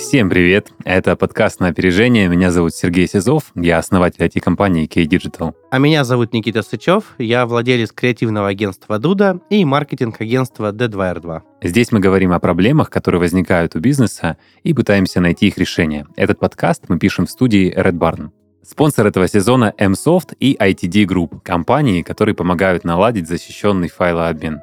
Всем привет! Это подкаст «На опережение». Меня зовут Сергей Сизов, я основатель IT-компании K-Digital. А меня зовут Никита Сычев, я владелец креативного агентства «Дуда» и маркетинг-агентства D2R2. Здесь мы говорим о проблемах, которые возникают у бизнеса, и пытаемся найти их решение. Этот подкаст мы пишем в студии Red Barn. Спонсор этого сезона MSoft и ITD Group, компании, которые помогают наладить защищенный файлообмен.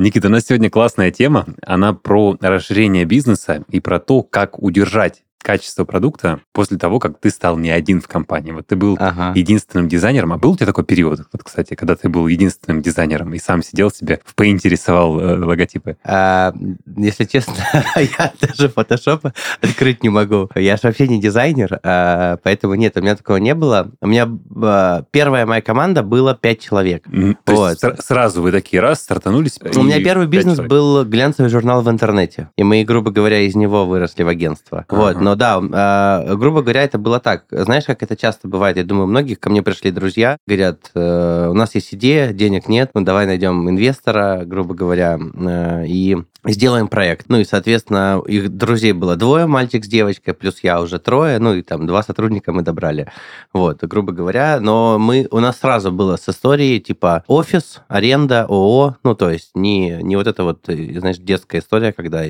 Никита, у нас сегодня классная тема. Она про расширение бизнеса и про то, как удержать качество продукта после того, как ты стал не один в компании. Вот ты был ага. единственным дизайнером. А был у тебя такой период, вот, кстати, когда ты был единственным дизайнером и сам сидел себе, рисовал э, логотипы? А, если честно, я даже Photoshop открыть не могу. Я же вообще не дизайнер, а, поэтому нет, у меня такого не было. У меня а, первая моя команда была пять человек. То вот. есть сразу вы такие раз стартанулись? У меня первый бизнес человек. был глянцевый журнал в интернете. И мы, грубо говоря, из него выросли в агентство. Ага. Вот, но да, э, грубо говоря, это было так. Знаешь, как это часто бывает? Я думаю, многих ко мне пришли друзья, говорят, э, у нас есть идея, денег нет, ну давай найдем инвестора, грубо говоря, э, и сделаем проект. Ну и, соответственно, их друзей было двое, мальчик с девочкой, плюс я уже трое, ну и там два сотрудника мы добрали. Вот, грубо говоря, но мы, у нас сразу было с историей типа офис, аренда, ООО, ну то есть не, не вот это вот, знаешь, детская история, когда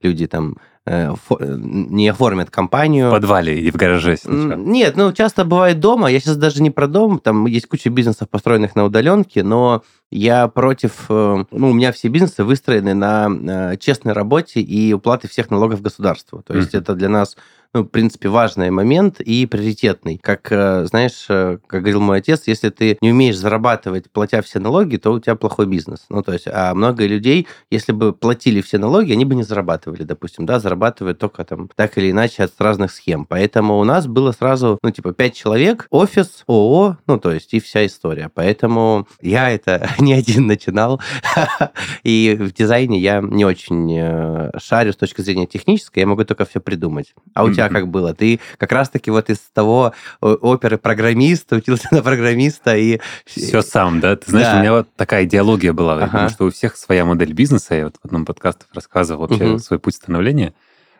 люди там Э, не оформят компанию. В подвале или в гараже сначала. Нет, ну, часто бывает дома. Я сейчас даже не про дом. Там есть куча бизнесов, построенных на удаленке, но я против... Э, ну, у меня все бизнесы выстроены на э, честной работе и уплаты всех налогов государству. То есть mm-hmm. это для нас ну, в принципе, важный момент и приоритетный. Как, э, знаешь, э, как говорил мой отец, если ты не умеешь зарабатывать, платя все налоги, то у тебя плохой бизнес. Ну, то есть, а много людей, если бы платили все налоги, они бы не зарабатывали, допустим, да, зарабатывают только там так или иначе от разных схем. Поэтому у нас было сразу, ну, типа, пять человек, офис, ООО, ну, то есть, и вся история. Поэтому я это не один начинал, и в дизайне я не очень э, шарю с точки зрения технической, я могу только все придумать. А у тебя тебя как было? Ты как раз-таки вот из того оперы программиста учился на программиста и... Все сам, да? Ты знаешь, да. у меня вот такая идеология была, ага. потому что у всех своя модель бизнеса. Я вот в одном подкасте рассказывал вообще угу. свой путь становления.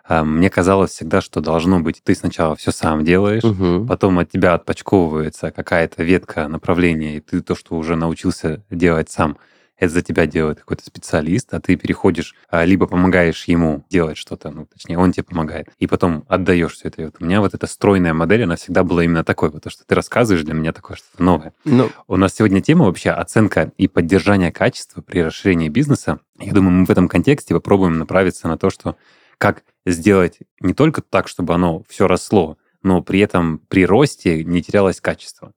А, мне казалось всегда, что должно быть, ты сначала все сам делаешь, угу. потом от тебя отпочковывается какая-то ветка направления, и ты то, что уже научился делать сам, это за тебя делает какой-то специалист, а ты переходишь, а, либо помогаешь ему делать что-то, ну, точнее, он тебе помогает, и потом отдаешь все это. И вот у меня вот эта стройная модель, она всегда была именно такой, вот то, что ты рассказываешь, для меня такое что-то новое. Ну, у нас сегодня тема вообще оценка и поддержание качества при расширении бизнеса. Я думаю, мы в этом контексте попробуем направиться на то, что как сделать не только так, чтобы оно все росло, но при этом при росте не терялось качество.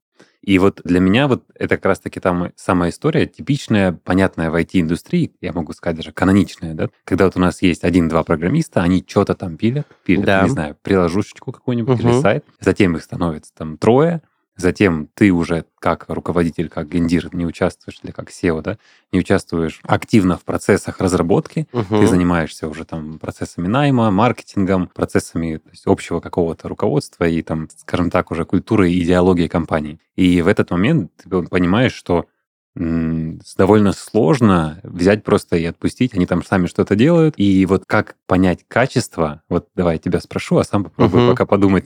И вот для меня вот это как раз-таки там самая история, типичная, понятная в IT-индустрии, я могу сказать даже каноничная, да, когда вот у нас есть один-два программиста, они что-то там пилят, пилят, да. не знаю, приложушечку какую-нибудь угу. или сайт, затем их становится там трое, Затем ты уже как руководитель, как гендир не участвуешь, или как SEO, да, не участвуешь активно в процессах разработки, угу. ты занимаешься уже там процессами найма, маркетингом, процессами то есть, общего какого-то руководства и там, скажем так, уже культурой и идеологией компании. И в этот момент ты понимаешь, что довольно сложно взять просто и отпустить. Они там сами что-то делают. И вот как понять качество, вот давай я тебя спрошу, а сам попробую uh-huh. пока подумать,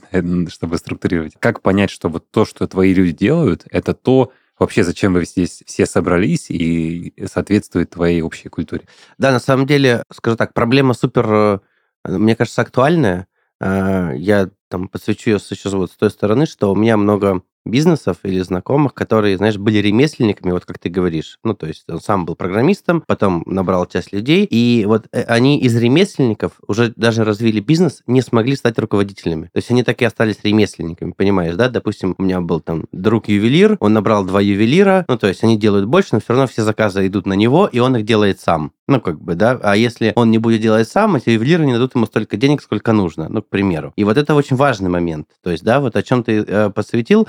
чтобы структурировать. Как понять, что вот то, что твои люди делают, это то, вообще, зачем вы здесь все собрались и соответствует твоей общей культуре? Да, на самом деле, скажу так, проблема супер, э, мне кажется, актуальная. А, я там подсвечу ее еще вот с той стороны, что у меня много бизнесов или знакомых, которые, знаешь, были ремесленниками, вот как ты говоришь. Ну, то есть он сам был программистом, потом набрал часть людей, и вот э, они из ремесленников уже даже развили бизнес, не смогли стать руководителями. То есть они так и остались ремесленниками, понимаешь, да? Допустим, у меня был там друг-ювелир, он набрал два ювелира, ну, то есть они делают больше, но все равно все заказы идут на него, и он их делает сам. Ну, как бы, да. А если он не будет делать сам, эти ювелиры не дадут ему столько денег, сколько нужно, ну, к примеру. И вот это очень важный момент. То есть, да, вот о чем ты э, посвятил,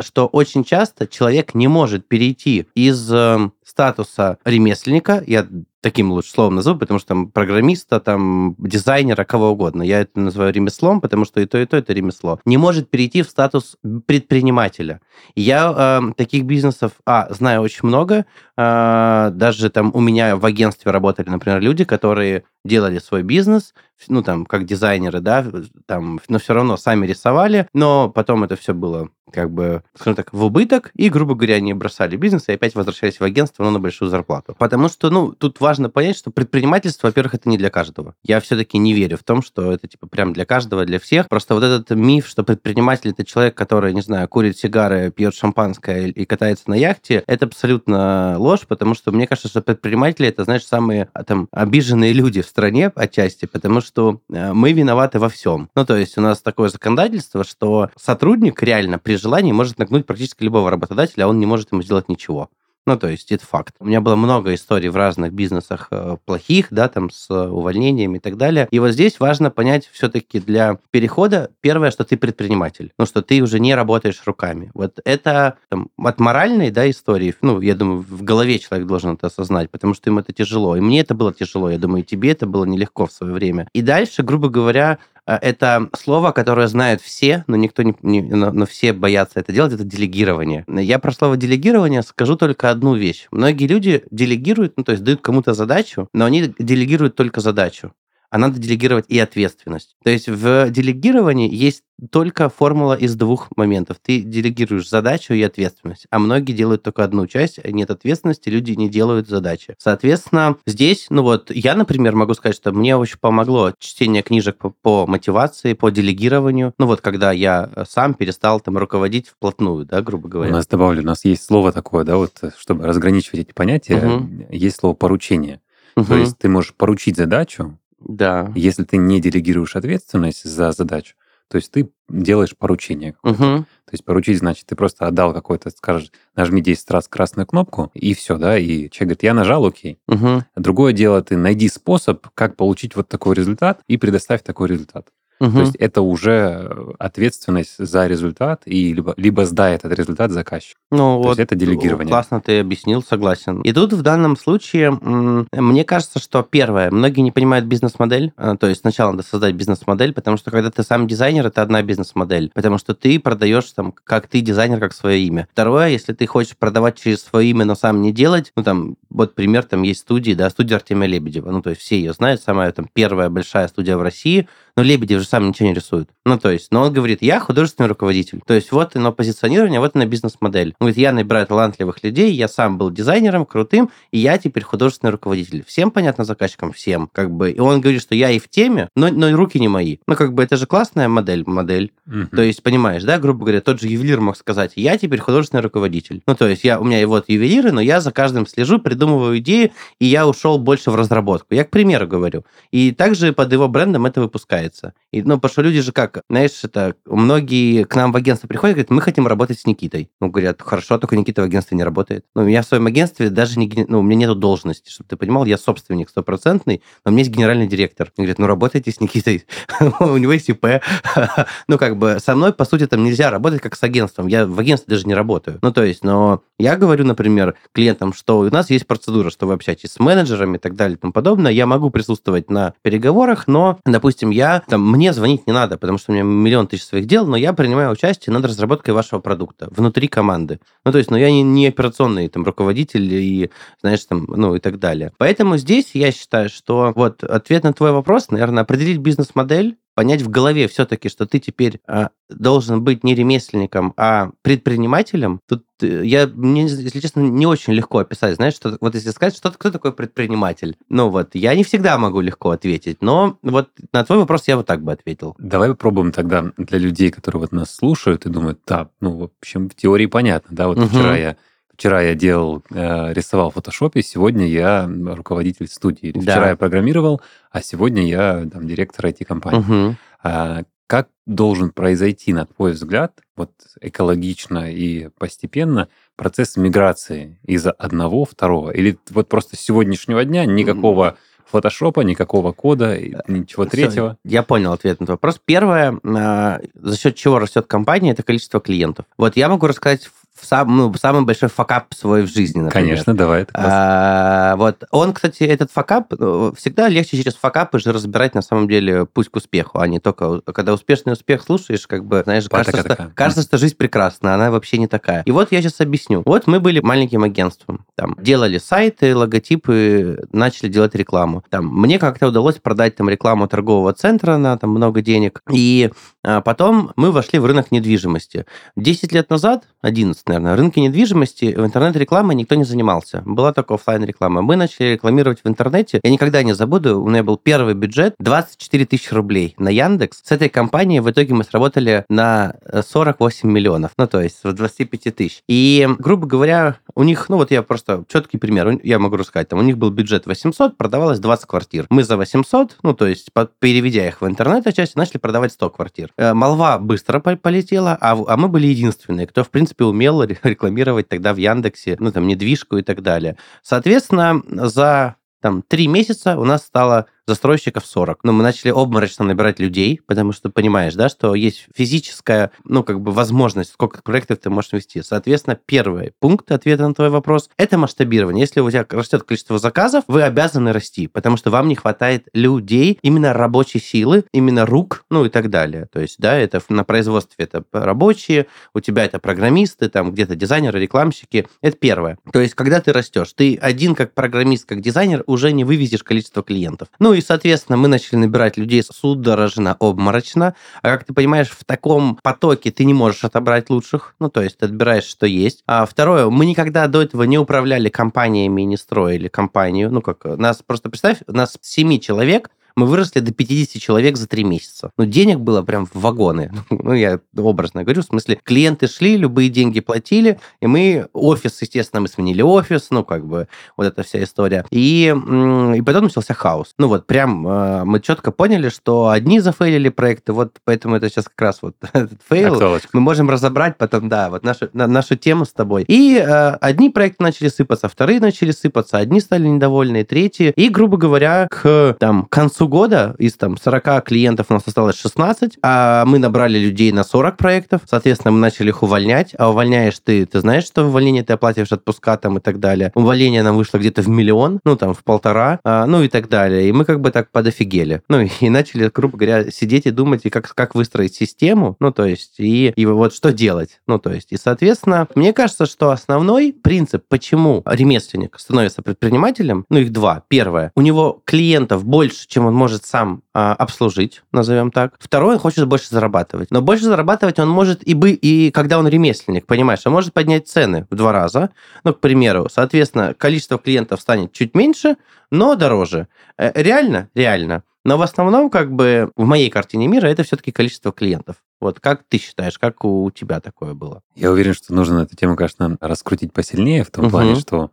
что очень часто человек не может перейти из э, статуса ремесленника, я таким лучше словом назову, потому что там программиста, там дизайнера, кого угодно. Я это называю ремеслом, потому что и то, и то это ремесло. Не может перейти в статус предпринимателя. Я э, таких бизнесов, а, знаю очень много. Э, даже там у меня в агентстве работали, например, люди, которые делали свой бизнес, ну, там, как дизайнеры, да, там, но все равно сами рисовали, но потом это все было, как бы, скажем так, в убыток, и, грубо говоря, они бросали бизнес и опять возвращались в агентство, но на большую зарплату. Потому что, ну, тут важно понять, что предпринимательство, во-первых, это не для каждого. Я все-таки не верю в том, что это, типа, прям для каждого, для всех. Просто вот этот миф, что предприниматель это человек, который, не знаю, курит сигары, пьет шампанское и катается на яхте, это абсолютно ложь, потому что мне кажется, что предприниматели это, знаешь, самые а, там обиженные люди в стране отчасти, потому что э, мы виноваты во всем. Ну, то есть у нас такое законодательство, что сотрудник реально при желании может нагнуть практически любого работодателя, а он не может ему сделать ничего. Ну, то есть это факт. У меня было много историй в разных бизнесах э, плохих, да, там с увольнениями и так далее. И вот здесь важно понять все-таки для перехода, первое, что ты предприниматель, ну, что ты уже не работаешь руками. Вот это там, от моральной, да, истории, ну, я думаю, в голове человек должен это осознать, потому что им это тяжело. И мне это было тяжело, я думаю, и тебе это было нелегко в свое время. И дальше, грубо говоря, это слово, которое знают все, но никто не, не но, но все боятся это делать, это делегирование. Я про слово делегирование скажу только одну вещь. Многие люди делегируют, ну, то есть дают кому-то задачу, но они делегируют только задачу а надо делегировать и ответственность. То есть в делегировании есть только формула из двух моментов. Ты делегируешь задачу и ответственность, а многие делают только одну часть, а нет ответственности, люди не делают задачи. Соответственно, здесь, ну вот, я, например, могу сказать, что мне очень помогло чтение книжек по, по мотивации, по делегированию. Ну вот, когда я сам перестал там руководить вплотную, да, грубо говоря. У нас, добавлю, у нас есть слово такое, да, вот, чтобы разграничивать эти понятия, угу. есть слово поручение. Угу. То есть ты можешь поручить задачу, да. Если ты не делегируешь ответственность за задачу, то есть ты делаешь поручение. Угу. То есть поручить, значит, ты просто отдал какой-то, скажешь, нажми 10 раз красную кнопку, и все, да, и человек говорит, я нажал, окей. Угу. Другое дело, ты найди способ, как получить вот такой результат, и предоставь такой результат. Угу. То есть это уже ответственность за результат, и либо, либо сдай этот результат заказчику. Ну, То вот есть это делегирование. Классно ты объяснил, согласен. И тут в данном случае мне кажется, что первое, многие не понимают бизнес-модель. А, то есть сначала надо создать бизнес-модель, потому что когда ты сам дизайнер, это одна бизнес-модель. Потому что ты продаешь там, как ты дизайнер, как свое имя. Второе, если ты хочешь продавать через свое имя, но сам не делать, ну там, вот пример, там есть студии, да, студия Артемия Лебедева. Ну, то есть все ее знают, самая там первая большая студия в России, но Лебедев же сам ничего не рисует. Ну, то есть, но он говорит, я художественный руководитель. То есть, вот оно позиционирование, вот оно бизнес-модель. Он говорит, я набираю талантливых людей, я сам был дизайнером, крутым, и я теперь художественный руководитель. Всем понятно заказчикам? Всем. Как бы. И он говорит, что я и в теме, но, но руки не мои. Ну, как бы, это же классная модель. модель. Угу. То есть, понимаешь, да, грубо говоря, тот же ювелир мог сказать, я теперь художественный руководитель. Ну, то есть, я, у меня и вот ювелиры, но я за каждым слежу, придумываю идеи, и я ушел больше в разработку. Я к примеру говорю. И также под его брендом это выпускается. И, ну, потому что люди же как, знаешь, это многие к нам в агентство приходят и говорят, мы хотим работать с Никитой. Ну, говорят, хорошо, только Никита в агентстве не работает. Ну, меня в своем агентстве даже не, ну, у меня нету должности, чтобы ты понимал, я собственник стопроцентный, но у меня есть генеральный директор. Он говорит, ну, работайте с Никитой, у него есть ИП. ну, как бы, со мной, по сути, там нельзя работать как с агентством. Я в агентстве даже не работаю. Ну, то есть, но я говорю, например, клиентам, что у нас есть процедура, что вы общаетесь с менеджерами и так далее и тому подобное. Я могу присутствовать на переговорах, но, допустим, я, там, мне звонить не надо, потому что у меня миллион тысяч своих дел, но я принимаю участие над разработкой вашего продукта внутри команды. Ну, то есть, ну, я не, не операционный там руководитель и, знаешь, там, ну, и так далее. Поэтому здесь я считаю, что вот ответ на твой вопрос, наверное, определить бизнес-модель, понять в голове все-таки, что ты теперь а, должен быть не ремесленником, а предпринимателем, тут э, я, мне, если честно, не очень легко описать, знаешь, что вот если сказать, что кто такой предприниматель, ну вот, я не всегда могу легко ответить, но вот на твой вопрос я вот так бы ответил. Давай попробуем тогда для людей, которые вот нас слушают и думают, да, ну, в общем, в теории понятно, да, вот угу. вчера я Вчера я делал, э, рисовал в фотошопе, сегодня я руководитель студии. Да. Вчера я программировал, а сегодня я там, директор IT-компании. Угу. А, как должен произойти, на твой взгляд, вот экологично и постепенно процесс миграции из одного второго? Или вот просто с сегодняшнего дня никакого фотошопа, никакого кода, ничего третьего. я понял ответ на этот вопрос. Первое, а, за счет чего растет компания, это количество клиентов. Вот я могу рассказать сам, ну, самый большой факап свой в жизни, например. Конечно, давай. А, вот. Он, кстати, этот факап, ну, всегда легче через факапы же разбирать, на самом деле, путь к успеху, а не только, когда успешный успех слушаешь, как бы, знаешь, кажется, что, кажется, что жизнь прекрасна, она вообще не такая. И вот я сейчас объясню. Вот мы были маленьким агентством, там, делали сайты, логотипы, начали делать рекламу. Там, мне как-то удалось продать там рекламу торгового центра на там много денег, и а, потом мы вошли в рынок недвижимости. 10 лет назад, 11, наверное, рынке недвижимости в интернет-рекламой никто не занимался. Была только офлайн реклама Мы начали рекламировать в интернете. Я никогда не забуду, у меня был первый бюджет 24 тысячи рублей на Яндекс. С этой компанией в итоге мы сработали на 48 миллионов, ну, то есть в 25 тысяч. И, грубо говоря, у них, ну, вот я просто четкий пример, я могу рассказать, там у них был бюджет 800, продавалось 20 квартир. Мы за 800, ну, то есть переведя их в интернет часть, начали продавать 100 квартир. Э, молва быстро полетела, а, а мы были единственные, кто, в принципе, умел рекламировать тогда в Яндексе, ну, там, недвижку и так далее. Соответственно, за там, три месяца у нас стало застройщиков 40. Но мы начали обморочно набирать людей, потому что понимаешь, да, что есть физическая, ну, как бы возможность, сколько проектов ты можешь вести. Соответственно, первый пункт ответа на твой вопрос – это масштабирование. Если у тебя растет количество заказов, вы обязаны расти, потому что вам не хватает людей, именно рабочей силы, именно рук, ну и так далее. То есть, да, это на производстве это рабочие, у тебя это программисты, там где-то дизайнеры, рекламщики. Это первое. То есть, когда ты растешь, ты один как программист, как дизайнер уже не вывезешь количество клиентов. Ну и, соответственно, мы начали набирать людей судорожно, обморочно. А как ты понимаешь, в таком потоке ты не можешь отобрать лучших. Ну, то есть ты отбираешь, что есть. А второе, мы никогда до этого не управляли компаниями и не строили компанию. Ну, как нас просто представь, нас семи человек, мы выросли до 50 человек за 3 месяца. Ну, денег было прям в вагоны. Ну, я образно говорю, в смысле, клиенты шли, любые деньги платили, и мы офис, естественно, мы сменили офис, ну, как бы, вот эта вся история. И, и потом начался хаос. Ну, вот прям э, мы четко поняли, что одни зафейлили проекты, вот поэтому это сейчас как раз вот этот fail. Актуалочка. Мы можем разобрать потом, да, вот нашу, на, нашу тему с тобой. И э, одни проекты начали сыпаться, вторые начали сыпаться, одни стали недовольны, третьи. И, грубо говоря, к там, концу года из там 40 клиентов у нас осталось 16, а мы набрали людей на 40 проектов. Соответственно, мы начали их увольнять. А увольняешь ты, ты знаешь, что увольнение ты оплатишь отпуска там и так далее. Увольнение нам вышло где-то в миллион, ну там в полтора, а, ну и так далее. И мы как бы так подофигели. Ну и начали, грубо говоря, сидеть и думать, и как, как выстроить систему, ну то есть, и, и вот что делать. Ну то есть, и соответственно, мне кажется, что основной принцип, почему ремесленник становится предпринимателем, ну их два. Первое, у него клиентов больше, чем он может сам а, обслужить, назовем так. Второе, он хочет больше зарабатывать. Но больше зарабатывать он может и бы, и когда он ремесленник, понимаешь, он может поднять цены в два раза. Ну, к примеру, соответственно, количество клиентов станет чуть меньше, но дороже. Э, реально? Реально. Но в основном, как бы, в моей картине мира это все-таки количество клиентов. Вот как ты считаешь, как у тебя такое было? Я уверен, что нужно эту тему, конечно, раскрутить посильнее, в том угу. плане, что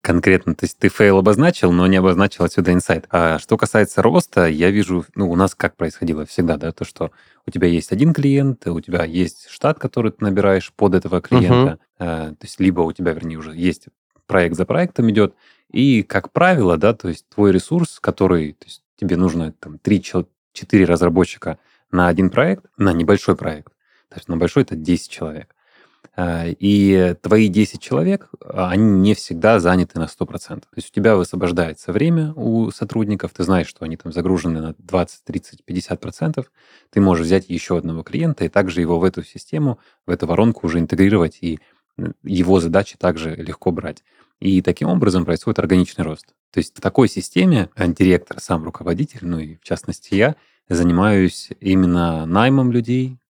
конкретно, то есть ты fail обозначил, но не обозначил отсюда инсайт. А что касается роста, я вижу, ну, у нас как происходило всегда, да, то, что у тебя есть один клиент, у тебя есть штат, который ты набираешь под этого клиента, uh-huh. то есть либо у тебя, вернее, уже есть проект за проектом идет, и, как правило, да, то есть твой ресурс, который, то есть тебе нужно там 3-4 разработчика на один проект, на небольшой проект, то есть на большой это 10 человек, а, и твои 10 человек, а, они не всегда заняты на 100%. То есть у тебя высвобождается время у сотрудников, ты знаешь, что они там загружены на 20, 30, 50%, ты можешь взять еще одного клиента и также его в эту систему, в эту воронку уже интегрировать, и его задачи также легко брать. И таким образом происходит органичный рост. То есть в такой системе директор, сам руководитель, ну и в частности я, занимаюсь именно наймом людей, а,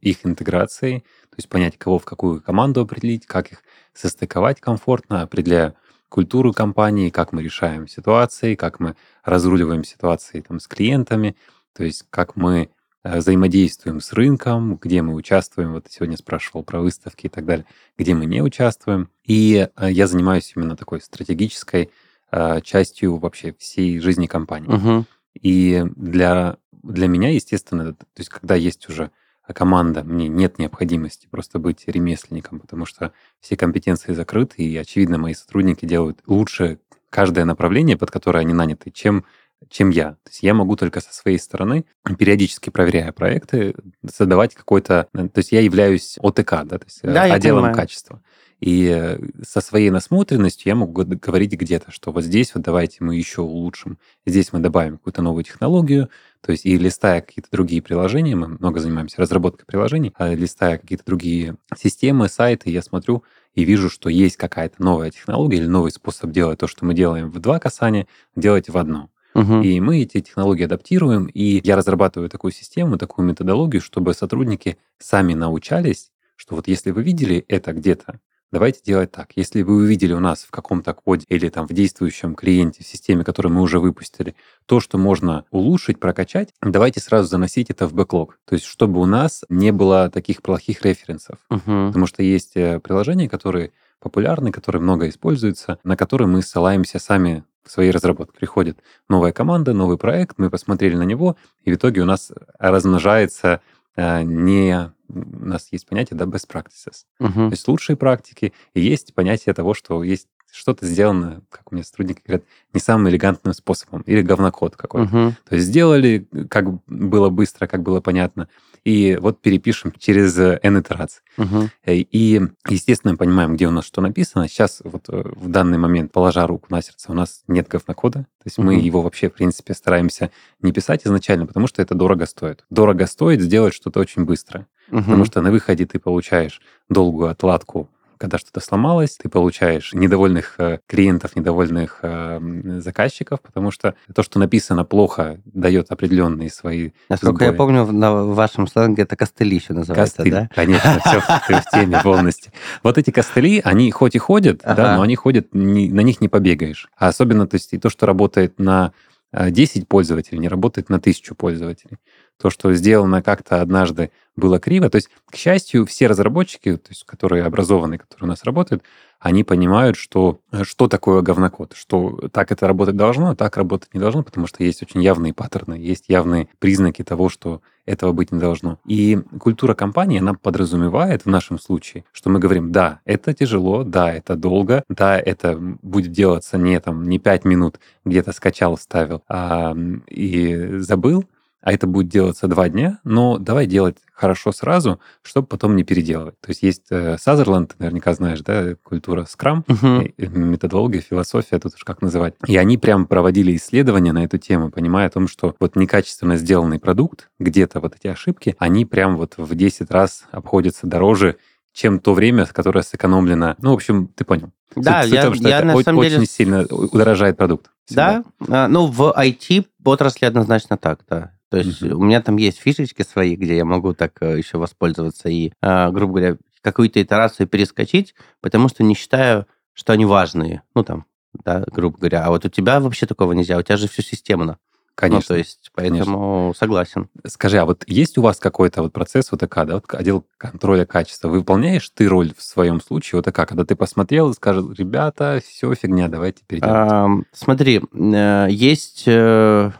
их интеграцией, то есть понять, кого в какую команду определить, как их состыковать комфортно, определяя культуру компании, как мы решаем ситуации, как мы разруливаем ситуации там, с клиентами, то есть как мы э, взаимодействуем с рынком, где мы участвуем. Вот сегодня спрашивал про выставки и так далее, где мы не участвуем. И э, я занимаюсь именно такой стратегической э, частью вообще всей жизни компании. Угу. И для, для меня, естественно, то есть когда есть уже а команда, мне нет необходимости просто быть ремесленником, потому что все компетенции закрыты, и, очевидно, мои сотрудники делают лучше каждое направление, под которое они наняты, чем чем я. То есть я могу только со своей стороны, периодически проверяя проекты, задавать какой-то... То есть я являюсь ОТК, да, то есть да, отделом качества. И со своей насмотренностью я могу говорить где-то, что вот здесь вот давайте мы еще улучшим, здесь мы добавим какую-то новую технологию, то есть и листая какие-то другие приложения, мы много занимаемся разработкой приложений, а листая какие-то другие системы, сайты, я смотрю и вижу, что есть какая-то новая технология или новый способ делать то, что мы делаем в два касания, делать в одно. Угу. И мы эти технологии адаптируем, и я разрабатываю такую систему, такую методологию, чтобы сотрудники сами научались, что вот если вы видели это где-то, Давайте делать так. Если вы увидели у нас в каком-то коде или там в действующем клиенте, в системе, которую мы уже выпустили, то, что можно улучшить, прокачать, давайте сразу заносить это в бэклог. То есть, чтобы у нас не было таких плохих референсов. Угу. Потому что есть э, приложения, которые популярны, которые много используются, на которые мы ссылаемся сами в своей разработке. Приходит новая команда, новый проект, мы посмотрели на него, и в итоге у нас размножается не у нас есть понятие, да, best practices. Uh-huh. То есть лучшие практики, и есть понятие того, что есть что-то сделано, как у меня сотрудники говорят, не самым элегантным способом, или говнокод какой-то. Uh-huh. То есть сделали, как было быстро, как было понятно, и вот перепишем через N итераций. Uh-huh. И, естественно, понимаем, где у нас что написано. Сейчас вот э, в данный момент, положа руку на сердце, у нас нет говнокода. То есть uh-huh. мы его вообще, в принципе, стараемся не писать изначально, потому что это дорого стоит. Дорого стоит сделать что-то очень быстро. Uh-huh. Потому что на выходе ты получаешь долгую отладку когда что-то сломалось, ты получаешь недовольных э, клиентов, недовольных э, заказчиков, потому что то, что написано плохо, дает определенные свои... Насколько я помню, на вашем сленге это костыли еще называется, Костыль, да? конечно, все в теме полностью. Вот эти костыли, они хоть и ходят, да, но они ходят, на них не побегаешь. А особенно, то есть, и то, что работает на 10 э, пользователей, не работает на 1000 пользователей то, что сделано как-то однажды было криво. То есть, к счастью, все разработчики, то есть, которые образованы, которые у нас работают, они понимают, что, э, что такое говнокод, что так это работать должно, а так работать не должно, потому что есть очень явные паттерны, есть явные признаки того, что этого быть не должно. И культура компании, она подразумевает в нашем случае, что мы говорим, да, это тяжело, да, это долго, да, это будет делаться не там не пять минут, где-то скачал, ставил а, и забыл, а это будет делаться два дня, но давай делать хорошо сразу, чтобы потом не переделывать. То есть есть э, Сазерленд, наверняка знаешь, да, культура Scrum, uh-huh. методология, философия, тут уж как называть. И они прям проводили исследования на эту тему, понимая о том, что вот некачественно сделанный продукт, где-то вот эти ошибки, они прям вот в 10 раз обходятся дороже, чем то время, которое сэкономлено. Ну, в общем, ты понял. Да, суть, я, том, что я на самом очень деле... сильно удорожает продукт. Всегда. Да, а, ну, в IT отрасли однозначно так, да. То есть mm-hmm. у меня там есть фишечки свои, где я могу так э, еще воспользоваться и, а, грубо говоря, какую-то итерацию перескочить, потому что не считаю, что они важные. Ну, там, да, грубо говоря. А вот у тебя вообще такого нельзя, у тебя же все системно. Конечно. Ну, то есть, поэтому конечно. согласен. Скажи, а вот есть у вас какой-то вот процесс вот ОТК, да, вот отдел контроля качества? Выполняешь ты роль в своем случае вот ОТК, когда ты посмотрел и скажешь, ребята, все фигня, давайте перейдем? А, смотри, э, есть э,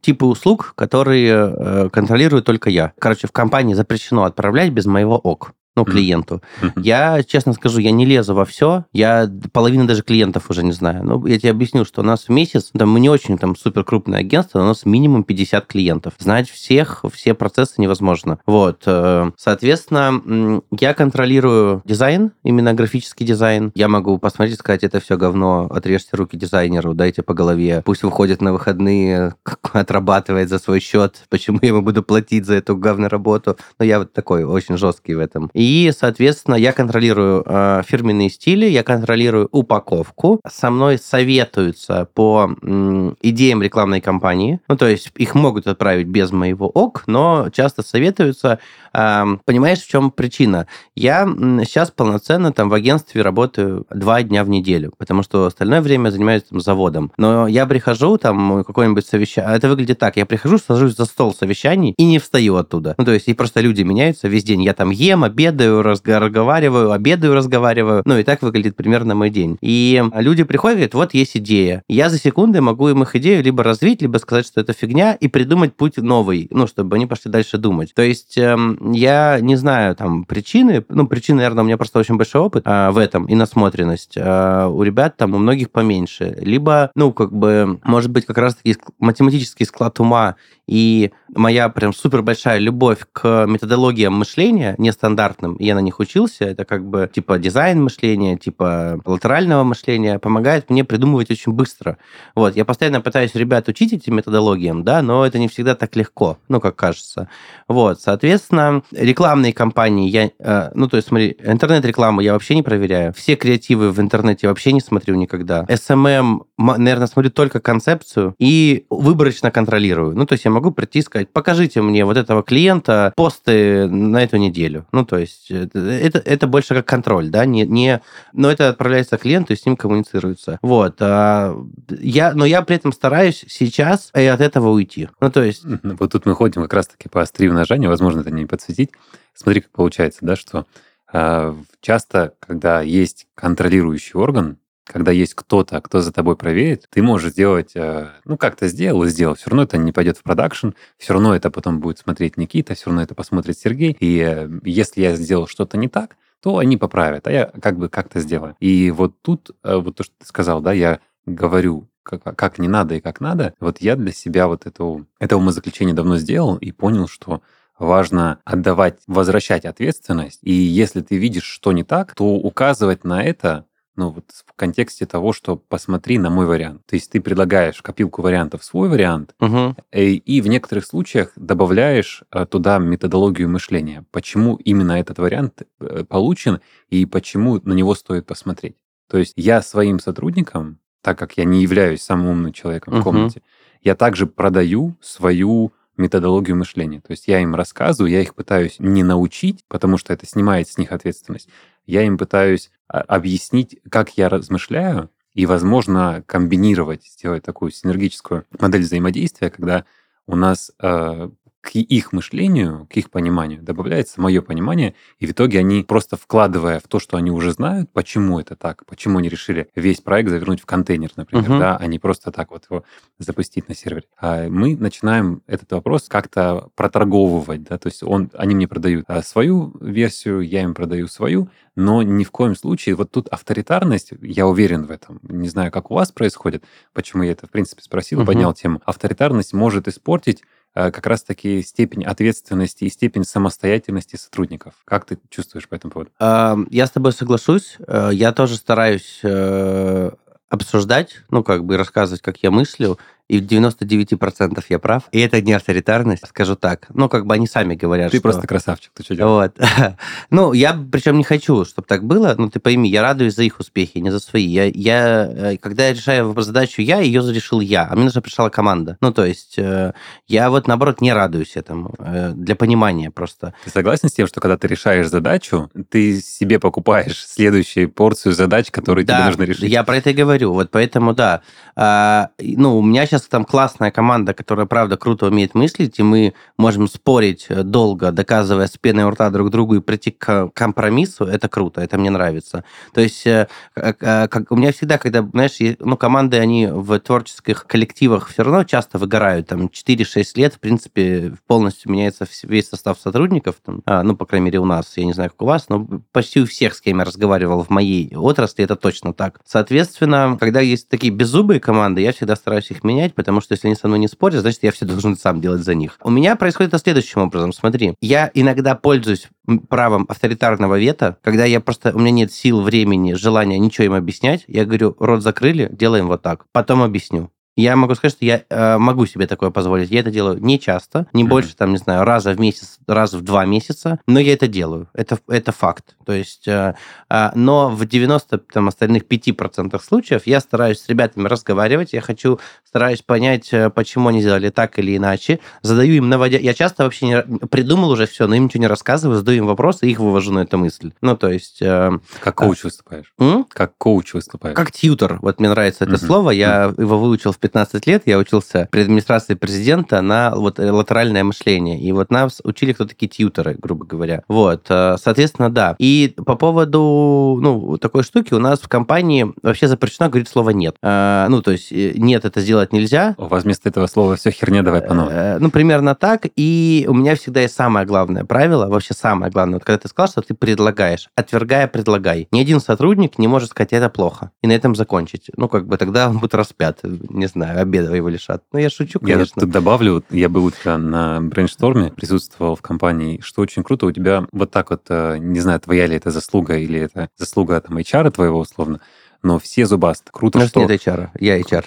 типы услуг, которые э, контролирую только я. Короче, в компании запрещено отправлять без моего ок ну, клиенту. Mm-hmm. Я, честно скажу, я не лезу во все. Я половину даже клиентов уже не знаю. Ну, я тебе объясню, что у нас в месяц, там, мы не очень там супер крупное агентство, у нас минимум 50 клиентов. Знать всех, все процессы невозможно. Вот. Э, соответственно, я контролирую дизайн, именно графический дизайн. Я могу посмотреть и сказать, это все говно, отрежьте руки дизайнеру, дайте по голове. Пусть выходит на выходные, отрабатывает за свой счет. Почему я ему буду платить за эту говную работу? Но я вот такой очень жесткий в этом. И, соответственно, я контролирую э, фирменные стили, я контролирую упаковку. Со мной советуются по м, идеям рекламной кампании. Ну, то есть их могут отправить без моего ок, но часто советуются. Э, понимаешь, в чем причина? Я сейчас полноценно там в агентстве работаю два дня в неделю, потому что остальное время занимаюсь там заводом. Но я прихожу, там какое-нибудь совещание... Это выглядит так. Я прихожу, сажусь за стол совещаний и не встаю оттуда. Ну, то есть и просто люди меняются весь день. Я там ем, обед, обедаю, разговариваю, обедаю, разговариваю. Ну, и так выглядит примерно мой день. И люди приходят говорят, вот есть идея. Я за секунды могу им их идею либо развить, либо сказать, что это фигня, и придумать путь новый, ну, чтобы они пошли дальше думать. То есть эм, я не знаю там причины, ну, причины, наверное, у меня просто очень большой опыт а, в этом и насмотренность. А у ребят там, у многих поменьше. Либо, ну, как бы, может быть, как раз-таки математический склад ума и моя прям супер большая любовь к методологиям мышления нестандартным, я на них учился, это как бы типа дизайн мышления, типа латерального мышления, помогает мне придумывать очень быстро. Вот, я постоянно пытаюсь ребят учить этим методологиям, да, но это не всегда так легко, ну, как кажется. Вот, соответственно, рекламные кампании я, э, ну, то есть, смотри, интернет-рекламу я вообще не проверяю, все креативы в интернете вообще не смотрю никогда. SMM, наверное, смотрю только концепцию и выборочно контролирую. Ну, то есть я могу прийти и сказать, покажите мне вот этого клиента посты на эту неделю. Ну, то есть э, это, это больше как контроль, да, не, не, но это отправляется клиенту и с ним коммуницируется. Вот. А, я, но я при этом стараюсь сейчас и от этого уйти. Ну, то есть... Вот тут мы ходим как раз-таки по острию нажания, возможно, это не подсветить. Смотри, как получается, да, что э, часто, когда есть контролирующий орган, когда есть кто-то, кто за тобой проверит, ты можешь сделать, э, ну, как-то сделал и сделал. Все равно это не пойдет в продакшн, все равно это потом будет смотреть Никита, все равно это посмотрит Сергей. И э, если я сделал что-то не так, то они поправят, а я как бы как-то сделаю. И вот тут, э, вот то, что ты сказал, да, я говорю, как, как не надо и как надо, вот я для себя вот этого, это умозаключение давно сделал и понял, что важно отдавать, возвращать ответственность. И если ты видишь, что не так, то указывать на это ну, вот в контексте того, что посмотри на мой вариант. То есть ты предлагаешь копилку вариантов свой вариант, угу. и, и в некоторых случаях добавляешь э, туда методологию мышления. Почему именно этот вариант э, получен и почему на него стоит посмотреть. То есть я своим сотрудникам, так как я не являюсь самым умным человеком угу. в комнате, я также продаю свою методологию мышления. То есть я им рассказываю, я их пытаюсь не научить, потому что это снимает с них ответственность, я им пытаюсь а, объяснить, как я размышляю, и, возможно, комбинировать, сделать такую синергическую модель взаимодействия, когда у нас э, к их мышлению, к их пониманию добавляется мое понимание, и в итоге они просто вкладывая в то, что они уже знают, почему это так, почему они решили весь проект завернуть в контейнер, например, uh-huh. да, а не просто так вот его запустить на сервере. А мы начинаем этот вопрос как-то проторговывать, да, то есть он, они мне продают а, свою версию, я им продаю свою, но ни в коем случае, вот тут авторитарность, я уверен в этом, не знаю, как у вас происходит, почему я это, в принципе, спросил, uh-huh. поднял тему, авторитарность может испортить как раз-таки степень ответственности и степень самостоятельности сотрудников. Как ты чувствуешь по этому поводу? Я с тобой соглашусь. Э, я тоже стараюсь э, обсуждать, ну, как бы рассказывать, как я мыслю и в 99% я прав. И это не авторитарность, скажу так. Ну, как бы они сами говорят, Ты что... просто красавчик, ты что делаешь? Вот. ну, я причем не хочу, чтобы так было. Ну, ты пойми, я радуюсь за их успехи, не за свои. Я, я, э, когда я решаю задачу я, ее решил я, а мне нужно пришла команда. Ну, то есть э, я вот, наоборот, не радуюсь этому. Э, для понимания просто. Ты согласен с тем, что когда ты решаешь задачу, ты себе покупаешь следующую порцию задач, которые да, тебе нужно решить? я про это и говорю. Вот поэтому, да. А, ну, у меня сейчас там классная команда, которая, правда, круто умеет мыслить, и мы можем спорить э, долго, доказывая с пеной у рта друг другу и прийти к компромиссу, это круто, это мне нравится. То есть э, как, у меня всегда, когда, знаешь, ну, команды, они в творческих коллективах все равно часто выгорают, там, 4-6 лет, в принципе, полностью меняется весь состав сотрудников, там, а, ну, по крайней мере, у нас, я не знаю, как у вас, но почти у всех, с кем я разговаривал в моей отрасли, это точно так. Соответственно, когда есть такие беззубые команды, я всегда стараюсь их менять, менять, потому что если они со мной не спорят, значит, я все должен сам делать за них. У меня происходит это следующим образом. Смотри, я иногда пользуюсь правом авторитарного вето, когда я просто, у меня нет сил, времени, желания ничего им объяснять, я говорю, рот закрыли, делаем вот так. Потом объясню. Я могу сказать, что я э, могу себе такое позволить. Я это делаю не часто, не mm-hmm. больше, там, не знаю, раза в месяц, раз в два месяца, но я это делаю. Это, это факт. То есть, э, э, но в 90 там, остальных 5% случаев я стараюсь с ребятами разговаривать, я хочу стараюсь понять, э, почему они сделали так или иначе, задаю им наводя... Я часто вообще не придумал уже все, но им ничего не рассказываю, задаю им вопросы, и их вывожу на эту мысль. Ну, то есть... Э... Как коуч выступаешь? М? Как коуч выступаешь? Как тьютер. Вот мне нравится это mm-hmm. слово. Я mm-hmm. его выучил в 15 лет. Я учился при администрации президента на вот латеральное мышление. И вот нас учили, кто такие тьютеры, грубо говоря. Вот. Э, соответственно, да. И по поводу ну, такой штуки у нас в компании вообще запрещено говорить слово «нет». А, ну, то есть э, «нет» это сделать нельзя. У вас вместо этого слова все херня, давай по новой. Ну, примерно так. И у меня всегда есть самое главное правило, вообще самое главное. Вот когда ты сказал, что ты предлагаешь, отвергая, предлагай. Ни один сотрудник не может сказать, это плохо. И на этом закончить. Ну, как бы тогда он будет распят. Не знаю, обеда его лишат. Ну, я шучу, конечно. Я тут добавлю, я был у тебя на брейншторме, присутствовал в компании, что очень круто, у тебя вот так вот, э, не знаю, твоя ли это заслуга или это заслуга там HR твоего условно, но все зубасты. Круто, но что... нет HR, я HR.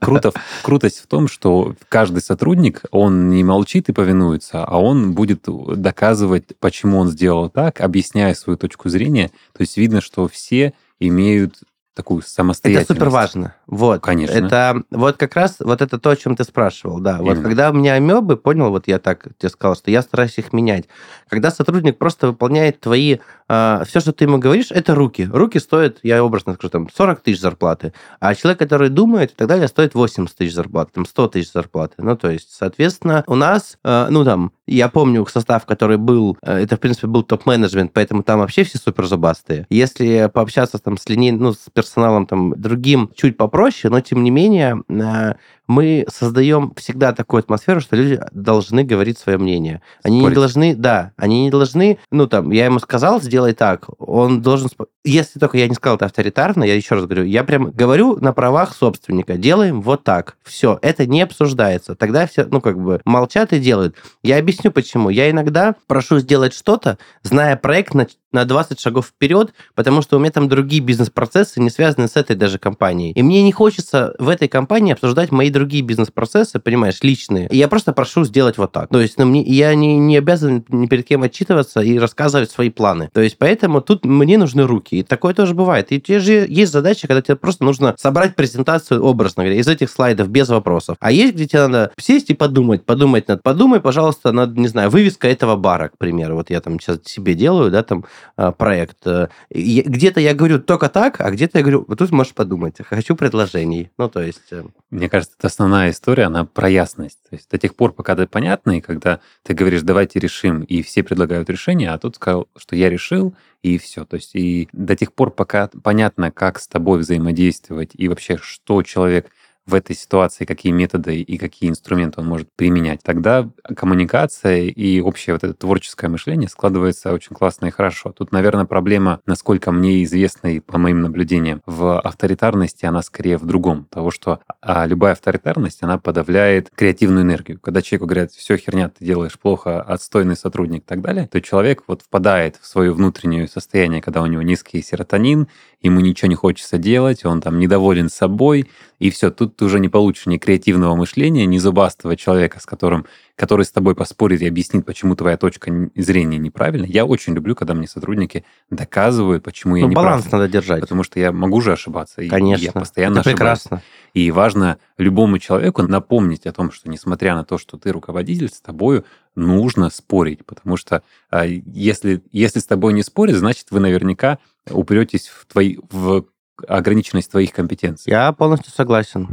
Круто, крутость в том, что каждый сотрудник, он не молчит и повинуется, а он будет доказывать, почему он сделал так, объясняя свою точку зрения. То есть видно, что все имеют такую самостоятельность. Это супер важно. Вот. Конечно. Это вот как раз вот это то, о чем ты спрашивал, да. Именно. Вот когда у меня амебы, понял, вот я так тебе сказал, что я стараюсь их менять. Когда сотрудник просто выполняет твои... Э, а, все, что ты ему говоришь, это руки. Руки стоят, я образно скажу, там 40 тысяч зарплаты. А человек, который думает и так далее, стоит 80 тысяч зарплаты, там 100 тысяч зарплаты. Ну, то есть, соответственно, у нас, э, ну, там, я помню состав, который был, э, это, в принципе, был топ-менеджмент, поэтому там вообще все супер зубастые. Если пообщаться там с линей, ну, с персоналом там другим чуть попроще, но тем не менее э, мы создаем всегда такую атмосферу, что люди должны говорить свое мнение. Они Спорить. не должны, да, они не должны, ну там, я ему сказал, сделай так, он должен, если только я не сказал это авторитарно, я еще раз говорю, я прям говорю на правах собственника, делаем вот так, все, это не обсуждается. Тогда все, ну как бы молчат и делают. Я объясню почему. Я иногда прошу сделать что-то, зная проект на, на 20 шагов вперед, потому что у меня там другие бизнес-процессы, не связанные с этой даже компанией. И мне не хочется в этой компании обсуждать мои другие бизнес-процессы, понимаешь, личные. И я просто прошу сделать вот так. То есть ну, мне, я не, не обязан ни перед кем отчитываться и рассказывать свои планы. То есть поэтому тут мне нужны руки. И такое тоже бывает. И тебе же есть задача, когда тебе просто нужно собрать презентацию, образно говоря, из этих слайдов без вопросов. А есть, где тебе надо сесть и подумать, подумать над, подумай, пожалуйста, над, не знаю, вывеска этого бара, к примеру. Вот я там сейчас себе делаю, да, там проект. Э, где-то я говорю только так, а где-то я говорю, вот тут можешь подумать, хочу предложений. Ну, то есть... Э, Мне кажется, это основная история, она про ясность. То есть до тех пор, пока это понятно, и когда ты говоришь, давайте решим, и все предлагают решение, а тут сказал, что я решил, и все. То есть и до тех пор, пока понятно, как с тобой взаимодействовать, и вообще, что человек в этой ситуации, какие методы и какие инструменты он может применять, тогда коммуникация и общее вот это творческое мышление складывается очень классно и хорошо. Тут, наверное, проблема, насколько мне известно и по моим наблюдениям, в авторитарности она скорее в другом. Того, что а любая авторитарность, она подавляет креативную энергию. Когда человеку говорят, все, херня, ты делаешь плохо, отстойный сотрудник и так далее, то человек вот впадает в свое внутреннее состояние, когда у него низкий серотонин, ему ничего не хочется делать, он там недоволен собой, и все, тут ты уже не получишь ни креативного мышления, ни зубастого человека, с которым, который с тобой поспорит и объяснит, почему твоя точка зрения неправильна. Я очень люблю, когда мне сотрудники доказывают, почему я ну, не баланс прав. надо держать. Потому что я могу же ошибаться. Конечно. И я постоянно Это ошибаюсь. прекрасно. И важно любому человеку напомнить о том, что несмотря на то, что ты руководитель, с тобою нужно спорить, потому что а, если, если с тобой не спорят, значит, вы наверняка упретесь в, твои, в ограниченность твоих компетенций. Я полностью согласен.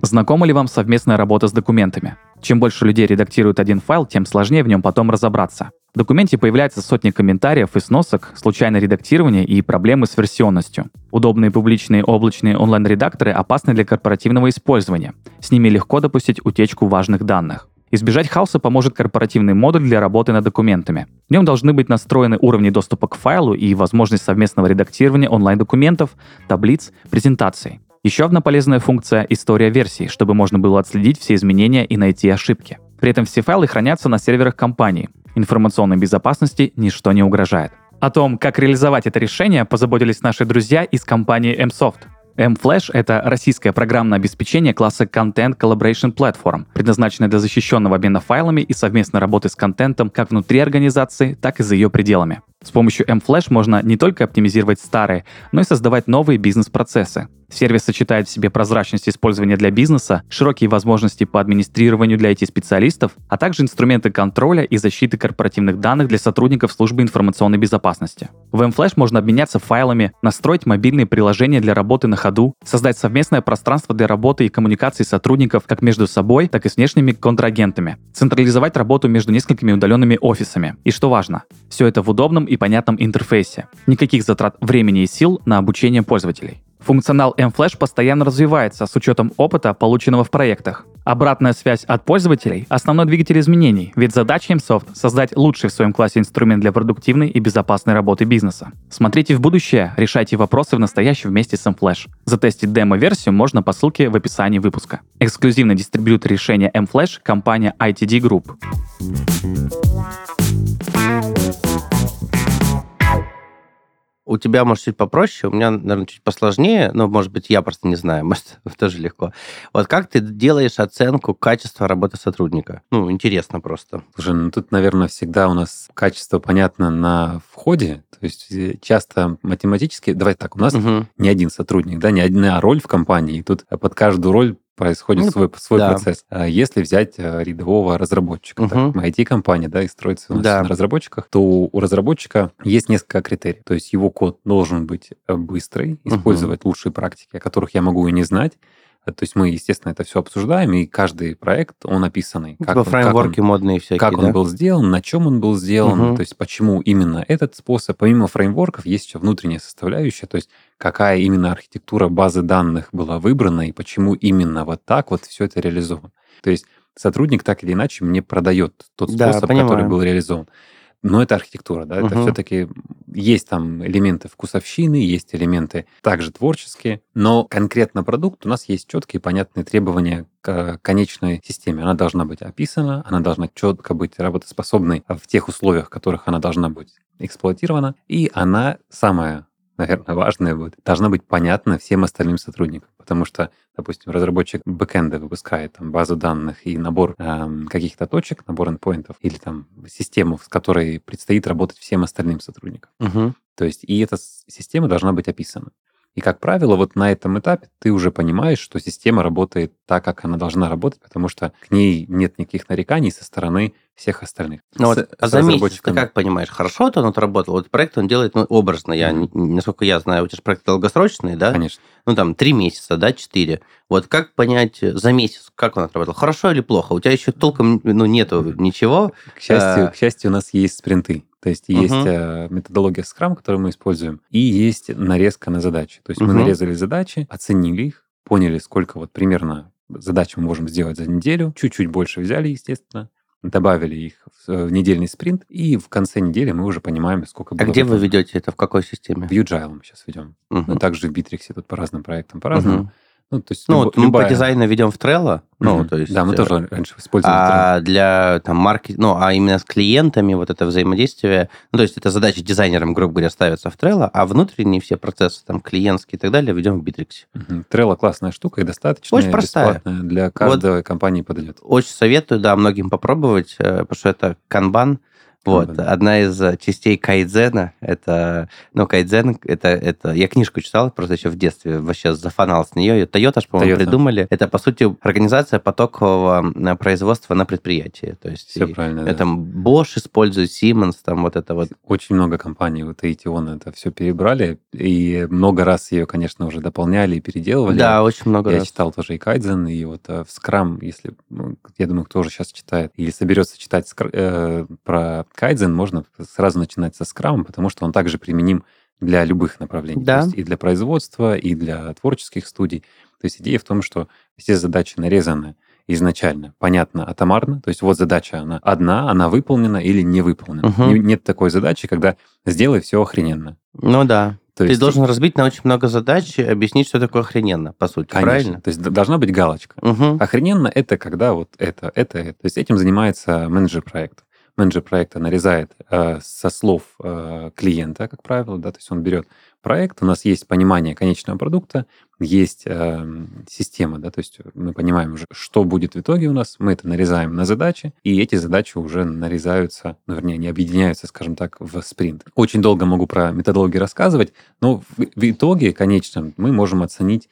Знакома ли вам совместная работа с документами? Чем больше людей редактируют один файл, тем сложнее в нем потом разобраться. В документе появляются сотни комментариев и сносок, случайное редактирование и проблемы с версионностью. Удобные публичные облачные онлайн-редакторы опасны для корпоративного использования. С ними легко допустить утечку важных данных. Избежать хаоса поможет корпоративный модуль для работы над документами. В нем должны быть настроены уровни доступа к файлу и возможность совместного редактирования онлайн-документов, таблиц, презентаций. Еще одна полезная функция — история версий, чтобы можно было отследить все изменения и найти ошибки. При этом все файлы хранятся на серверах компании. Информационной безопасности ничто не угрожает. О том, как реализовать это решение, позаботились наши друзья из компании MSoft. mFlash — это российское программное обеспечение класса Content Collaboration Platform, предназначенное для защищенного обмена файлами и совместной работы с контентом как внутри организации, так и за ее пределами. С помощью mFlash можно не только оптимизировать старые, но и создавать новые бизнес-процессы. Сервис сочетает в себе прозрачность использования для бизнеса, широкие возможности по администрированию для IT-специалистов, а также инструменты контроля и защиты корпоративных данных для сотрудников службы информационной безопасности. В mFlash можно обменяться файлами, настроить мобильные приложения для работы на ходу, создать совместное пространство для работы и коммуникации сотрудников как между собой, так и с внешними контрагентами, централизовать работу между несколькими удаленными офисами. И что важно, все это в удобном и понятном интерфейсе. Никаких затрат времени и сил на обучение пользователей. Функционал mFlash постоянно развивается с учетом опыта, полученного в проектах. Обратная связь от пользователей – основной двигатель изменений, ведь задача MSoft – создать лучший в своем классе инструмент для продуктивной и безопасной работы бизнеса. Смотрите в будущее, решайте вопросы в настоящем вместе с mFlash. Затестить демо-версию можно по ссылке в описании выпуска. Эксклюзивный дистрибьютор решения mFlash – компания ITD Group. У тебя, может, чуть попроще, у меня, наверное, чуть посложнее, но, может быть, я просто не знаю, может, тоже легко. Вот как ты делаешь оценку качества работы сотрудника? Ну, интересно просто. Слушай, ну тут, наверное, всегда у нас качество понятно на входе, то есть э, часто математически, давай так, у нас угу. не один сотрудник, да, не одна роль в компании, и тут под каждую роль происходит ну, свой, свой да. процесс. А если взять э, рядового разработчика, угу. так, IT-компания, да, и строится у нас да. на разработчиках, то у разработчика есть несколько критерий. То есть его код должен быть э, быстрый, использовать угу. лучшие практики, о которых я могу и не знать, то есть мы, естественно, это все обсуждаем, и каждый проект, он описанный. Как типа он, фреймворки как он, модные всякие, Как да? он был сделан, на чем он был сделан, угу. то есть почему именно этот способ. Помимо фреймворков есть еще внутренняя составляющая, то есть какая именно архитектура базы данных была выбрана, и почему именно вот так вот все это реализовано. То есть сотрудник так или иначе мне продает тот способ, да, который был реализован но это архитектура, да, это все-таки есть там элементы вкусовщины, есть элементы также творческие, но конкретно продукт у нас есть четкие понятные требования к конечной системе. Она должна быть описана, она должна четко быть работоспособной в тех условиях, в которых она должна быть эксплуатирована, и она самая наверное, важное будет, должна быть понятна всем остальным сотрудникам. Потому что, допустим, разработчик бэкэнда выпускает там, базу данных и набор э, каких-то точек, набор эндпоинтов или там систему, с которой предстоит работать всем остальным сотрудникам. Угу. То есть и эта система должна быть описана. И, как правило, вот на этом этапе ты уже понимаешь, что система работает так, как она должна работать, потому что к ней нет никаких нареканий со стороны всех остальных. Ну, вот, а за месяц ты как понимаешь, хорошо вот он отработал? Вот проект он делает ну, образно. Я, mm-hmm. насколько я знаю, у тебя же проект долгосрочный, да? Конечно. Ну, там, три месяца, да, четыре. Вот как понять за месяц, как он отработал? Хорошо или плохо? У тебя еще толком ну, нету ничего. К счастью, а... к счастью, у нас есть спринты. То есть есть uh методология Scrum, которую мы используем, и есть нарезка на задачи. То есть uh мы нарезали задачи, оценили их, поняли, сколько вот примерно задач мы можем сделать за неделю, чуть-чуть больше взяли, естественно, добавили их в недельный спринт, и в конце недели мы уже понимаем, сколько было. А где вы ведете это? В какой системе? В Agile мы сейчас ведем. Uh-huh. Но также в Bittrex тут по разным проектам по-разному. Uh-huh. Ну, то есть ну, люб, вот любая... мы по дизайну ведем в Trello, ну, mm-hmm. то есть... Да, мы тоже э, раньше использовали А Trello. для там маркет... Ну, а именно с клиентами вот это взаимодействие, ну, то есть это задачи дизайнерам, грубо говоря, ставятся в Trello, а внутренние все процессы, там, клиентские и так далее, ведем в Bittrex. Mm-hmm. Trello классная штука и достаточно Очень простая. для каждой вот компании подойдет. Очень советую, да, многим попробовать, э, потому что это канбан, вот, mm-hmm. одна из э, частей кайдзена, это, ну, кайдзен, это, это, я книжку читал просто еще в детстве, вообще зафанал с нее, ее Toyota, по-моему, Toyota. придумали. Это, по сути, организация потокового э, производства на предприятии. То есть, Все правильно, это да. Bosch использует, Siemens, там вот это вот. Очень много компаний, вот Эйтион это все перебрали, и много раз ее, конечно, уже дополняли и переделывали. Да, очень много я раз. Я читал тоже и кайдзен, и вот э, в Scrum, если, ну, я думаю, кто уже сейчас читает, или соберется читать э, про кайдзен, можно сразу начинать со скрама, потому что он также применим для любых направлений. Да. То есть и для производства, и для творческих студий. То есть идея в том, что все задачи нарезаны изначально, понятно, атомарно. То есть вот задача, она одна, она выполнена или не выполнена. Угу. Нет такой задачи, когда сделай все охрененно. Ну да. То Ты есть... должен разбить на очень много задач и объяснить, что такое охрененно, по сути, Конечно. правильно? То есть должна быть галочка. Угу. Охрененно это когда вот это, это, это. То есть этим занимается менеджер проекта менеджер проекта нарезает э, со слов э, клиента, как правило, да, то есть он берет проект, у нас есть понимание конечного продукта, есть э, система, да, то есть мы понимаем уже, что будет в итоге у нас, мы это нарезаем на задачи, и эти задачи уже нарезаются, ну, вернее, не объединяются, скажем так, в спринт. Очень долго могу про методологии рассказывать, но в, в итоге, конечно, мы можем оценить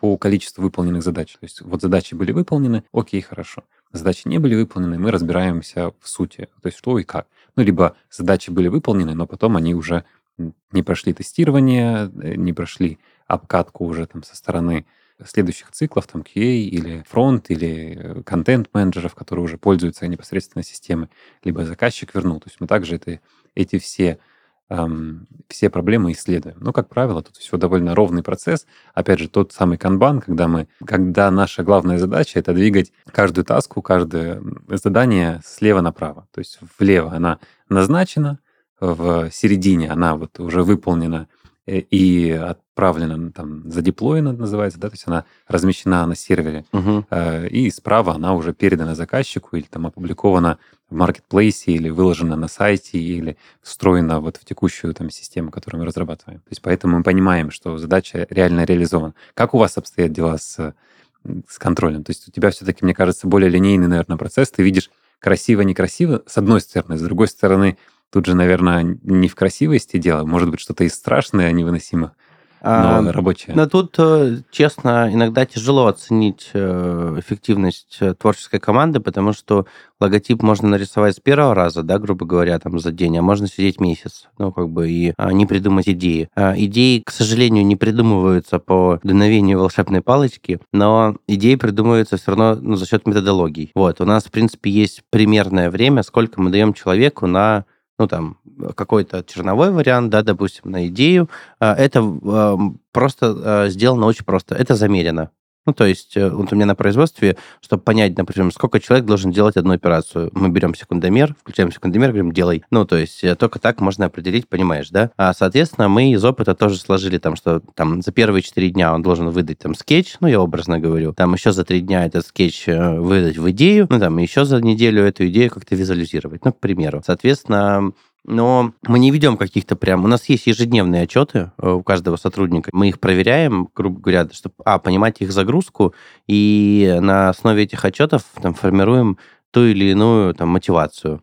по количеству выполненных задач. То есть вот задачи были выполнены, окей, хорошо. Задачи не были выполнены, мы разбираемся в сути, то есть что и как. Ну, либо задачи были выполнены, но потом они уже не прошли тестирование, э, не прошли обкатку уже там со стороны следующих циклов, там QA или фронт, или э, контент-менеджеров, которые уже пользуются непосредственно системой, либо заказчик вернул. То есть мы также это, эти все, все проблемы исследуем. Но, как правило, тут все довольно ровный процесс. Опять же, тот самый канбан, когда мы, когда наша главная задача — это двигать каждую таску, каждое задание слева направо. То есть влево она назначена, в середине она вот уже выполнена и отправлена, там, задеплоена называется, да, то есть она размещена на сервере, угу. и справа она уже передана заказчику или там опубликована в маркетплейсе или выложена на сайте или встроена вот в текущую там систему, которую мы разрабатываем. То есть поэтому мы понимаем, что задача реально реализована. Как у вас обстоят дела с, с контролем? То есть у тебя все-таки, мне кажется, более линейный, наверное, процесс. Ты видишь красиво-некрасиво, с одной стороны. С другой стороны, Тут же, наверное, не в красивости дело, может быть, что-то и страшное, невыносимо, но а, рабочее. Но тут, э, честно, иногда тяжело оценить э, эффективность э, творческой команды, потому что логотип можно нарисовать с первого раза, да, грубо говоря, там за день, а можно сидеть месяц, ну, как бы, и а, не придумать идеи. А, идеи, к сожалению, не придумываются по дуновению волшебной палочки, но идеи придумываются все равно ну, за счет методологий. Вот, у нас, в принципе, есть примерное время, сколько мы даем человеку на ну, там, какой-то черновой вариант, да, допустим, на идею, а, это просто а, сделано очень просто. Это замерено. Ну, то есть, э, вот у меня на производстве, чтобы понять, например, сколько человек должен делать одну операцию, мы берем секундомер, включаем секундомер, говорим, делай. Ну, то есть, э, только так можно определить, понимаешь, да? А, соответственно, мы из опыта тоже сложили там, что там за первые четыре дня он должен выдать там скетч, ну, я образно говорю, там еще за три дня этот скетч э, выдать в идею, ну, там еще за неделю эту идею как-то визуализировать, ну, к примеру. Соответственно, но мы не ведем каких-то прям... У нас есть ежедневные отчеты э, у каждого сотрудника. Мы их проверяем, грубо говоря, чтобы, а, понимать их загрузку, и на основе этих отчетов там, формируем ту или иную там, мотивацию.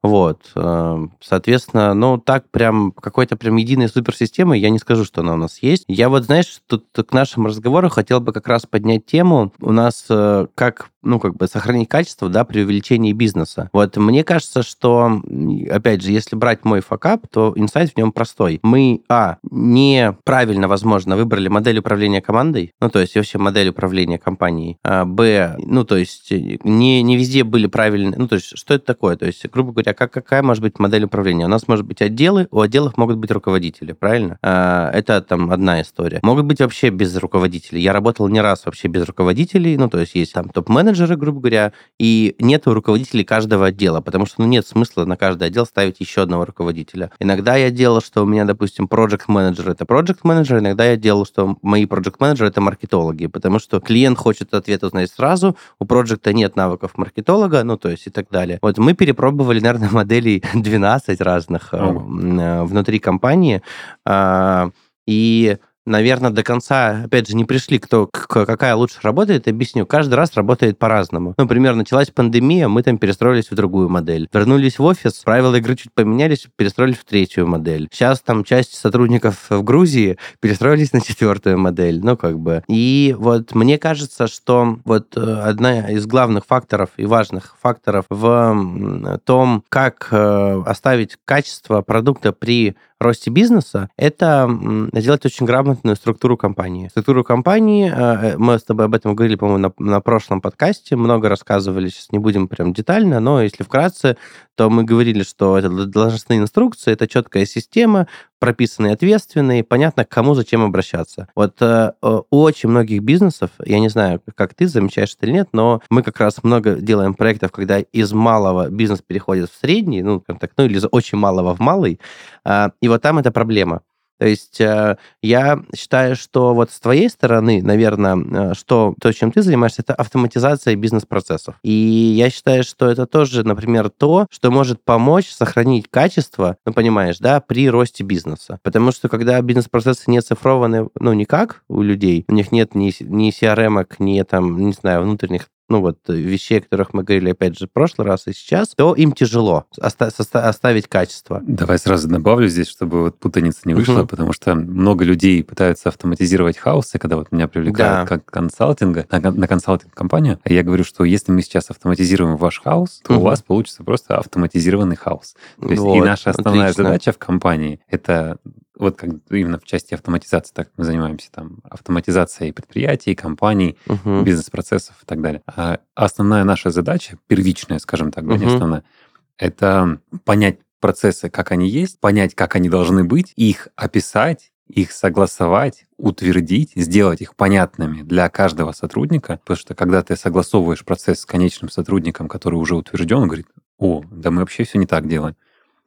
Вот, эм, соответственно, ну, так прям какой-то прям единой суперсистемы я не скажу, что она у нас есть. Я вот, знаешь, тут к нашему разговору хотел бы как раз поднять тему. У нас э, как ну, как бы сохранить качество, да, при увеличении бизнеса. Вот мне кажется, что, опять же, если брать мой факап, то инсайт в нем простой. Мы, а, неправильно, возможно, выбрали модель управления командой, ну, то есть вообще модель управления компанией, а, б, ну, то есть не, не везде были правильные, ну, то есть что это такое? То есть, грубо говоря, как, какая может быть модель управления? У нас может быть отделы, у отделов могут быть руководители, правильно? А, это там одна история. Могут быть вообще без руководителей. Я работал не раз вообще без руководителей, ну, то есть есть там топ-менеджер, менеджеры, грубо говоря, и нет руководителей каждого отдела, потому что ну, нет смысла на каждый отдел ставить еще одного руководителя. Иногда я делал, что у меня, допустим, project менеджер это project менеджер, иногда я делал, что мои project менеджеры это маркетологи, потому что клиент хочет ответ узнать сразу, у проекта нет навыков маркетолога, ну, то есть и так далее. Вот мы перепробовали, наверное, моделей 12 разных э, внутри компании, э, и наверное, до конца, опять же, не пришли, кто, какая лучше работает, объясню. Каждый раз работает по-разному. Например, началась пандемия, мы там перестроились в другую модель. Вернулись в офис, правила игры чуть поменялись, перестроились в третью модель. Сейчас там часть сотрудников в Грузии перестроились на четвертую модель. Ну, как бы. И вот мне кажется, что вот э, одна из главных факторов и важных факторов в том, как э, оставить качество продукта при росте бизнеса, это сделать очень грамотную структуру компании. Структуру компании, э, мы с тобой об этом говорили, по-моему, на, на прошлом подкасте, много рассказывали, сейчас не будем прям детально, но если вкратце, то мы говорили, что это должностные инструкции, это четкая система, прописанные ответственные, понятно, к кому зачем обращаться. Вот э, у очень многих бизнесов, я не знаю, как ты замечаешь это или нет, но мы как раз много делаем проектов, когда из малого бизнес переходит в средний, ну, так, ну или из очень малого в малый, э, и вот там это проблема. То есть э, я считаю, что вот с твоей стороны, наверное, э, что то, чем ты занимаешься, это автоматизация бизнес-процессов. И я считаю, что это тоже, например, то, что может помочь сохранить качество, ну, понимаешь, да, при росте бизнеса. Потому что когда бизнес-процессы не цифрованы, ну, никак у людей, у них нет ни, ни CRM, ни там, не знаю, внутренних ну вот э, вещей, о которых мы говорили, опять же, в прошлый раз и сейчас, то им тяжело оста- оставить качество. Давай сразу добавлю здесь, чтобы вот путаница не вышла, угу. потому что много людей пытаются автоматизировать хаосы, когда вот меня привлекают да. как консалтинга, на, на консалтинг-компанию, а я говорю, что если мы сейчас автоматизируем ваш хаос, то угу. у вас получится просто автоматизированный хаос. То есть вот, и наша основная отлично. задача в компании — это вот как именно в части автоматизации, так мы занимаемся там автоматизацией предприятий, компаний, uh-huh. бизнес-процессов и так далее. А основная наша задача, первичная, скажем так, uh-huh. не основная, это понять процессы, как они есть, понять, как они должны быть, их описать, их согласовать, утвердить, сделать их понятными для каждого сотрудника, потому что когда ты согласовываешь процесс с конечным сотрудником, который уже утвержден, он говорит, о, да мы вообще все не так делаем.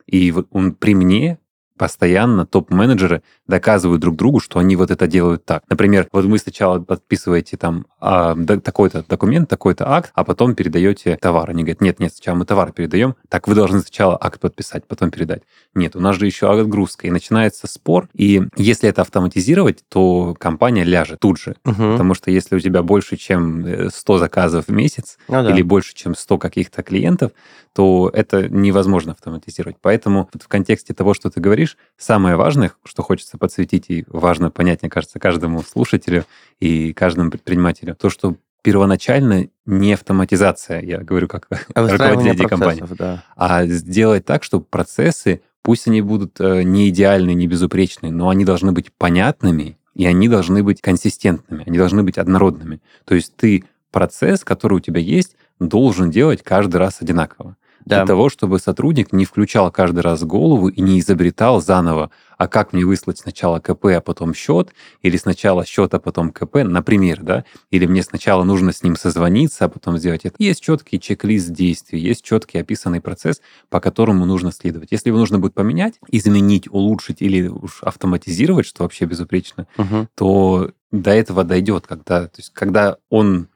И вот он при мне постоянно топ-менеджеры доказывают друг другу, что они вот это делают так. Например, вот вы сначала подписываете там а, такой-то документ, такой-то акт, а потом передаете товар. Они говорят, нет, нет, сначала мы товар передаем, так вы должны сначала акт подписать, потом передать. Нет, у нас же еще отгрузка. И начинается спор, и если это автоматизировать, то компания ляжет тут же. Угу. Потому что если у тебя больше, чем 100 э, заказов в месяц, ну, да. или больше, чем 100 каких-то клиентов, то это невозможно автоматизировать. Поэтому в контексте того, что ты говоришь, самое важное, что хочется подсветить, и важно понять, мне кажется, каждому слушателю и каждому предпринимателю, то, что первоначально не автоматизация, я говорю как а руководитель компании, да. а сделать так, чтобы процессы, пусть они будут э, не идеальны, не безупречны, но они должны быть понятными, и они должны быть консистентными, они должны быть однородными. То есть ты процесс, который у тебя есть, должен делать каждый раз одинаково да. для того, чтобы сотрудник не включал каждый раз голову и не изобретал заново, а как мне выслать сначала КП, а потом счет, или сначала счет, а потом КП, например, да, или мне сначала нужно с ним созвониться, а потом сделать это. Есть четкий чек-лист действий, есть четкий описанный процесс, по которому нужно следовать. Если его нужно будет поменять, изменить, улучшить или уж автоматизировать, что вообще безупречно, угу. то до этого дойдет, когда, то есть, когда он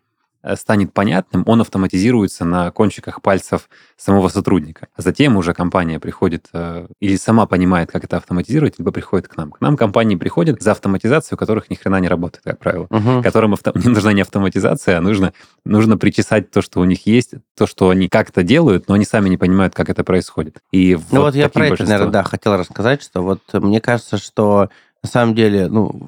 станет понятным, он автоматизируется на кончиках пальцев самого сотрудника. А затем уже компания приходит э, или сама понимает, как это автоматизировать, либо приходит к нам. К нам компании приходят за автоматизацию, у которых ни хрена не работает, как правило. Угу. Которым авто... не нужна не автоматизация, а нужно, нужно причесать то, что у них есть, то, что они как-то делают, но они сами не понимают, как это происходит. И ну вот, вот я про это, наверное, да, хотел рассказать, что вот мне кажется, что на самом деле, ну,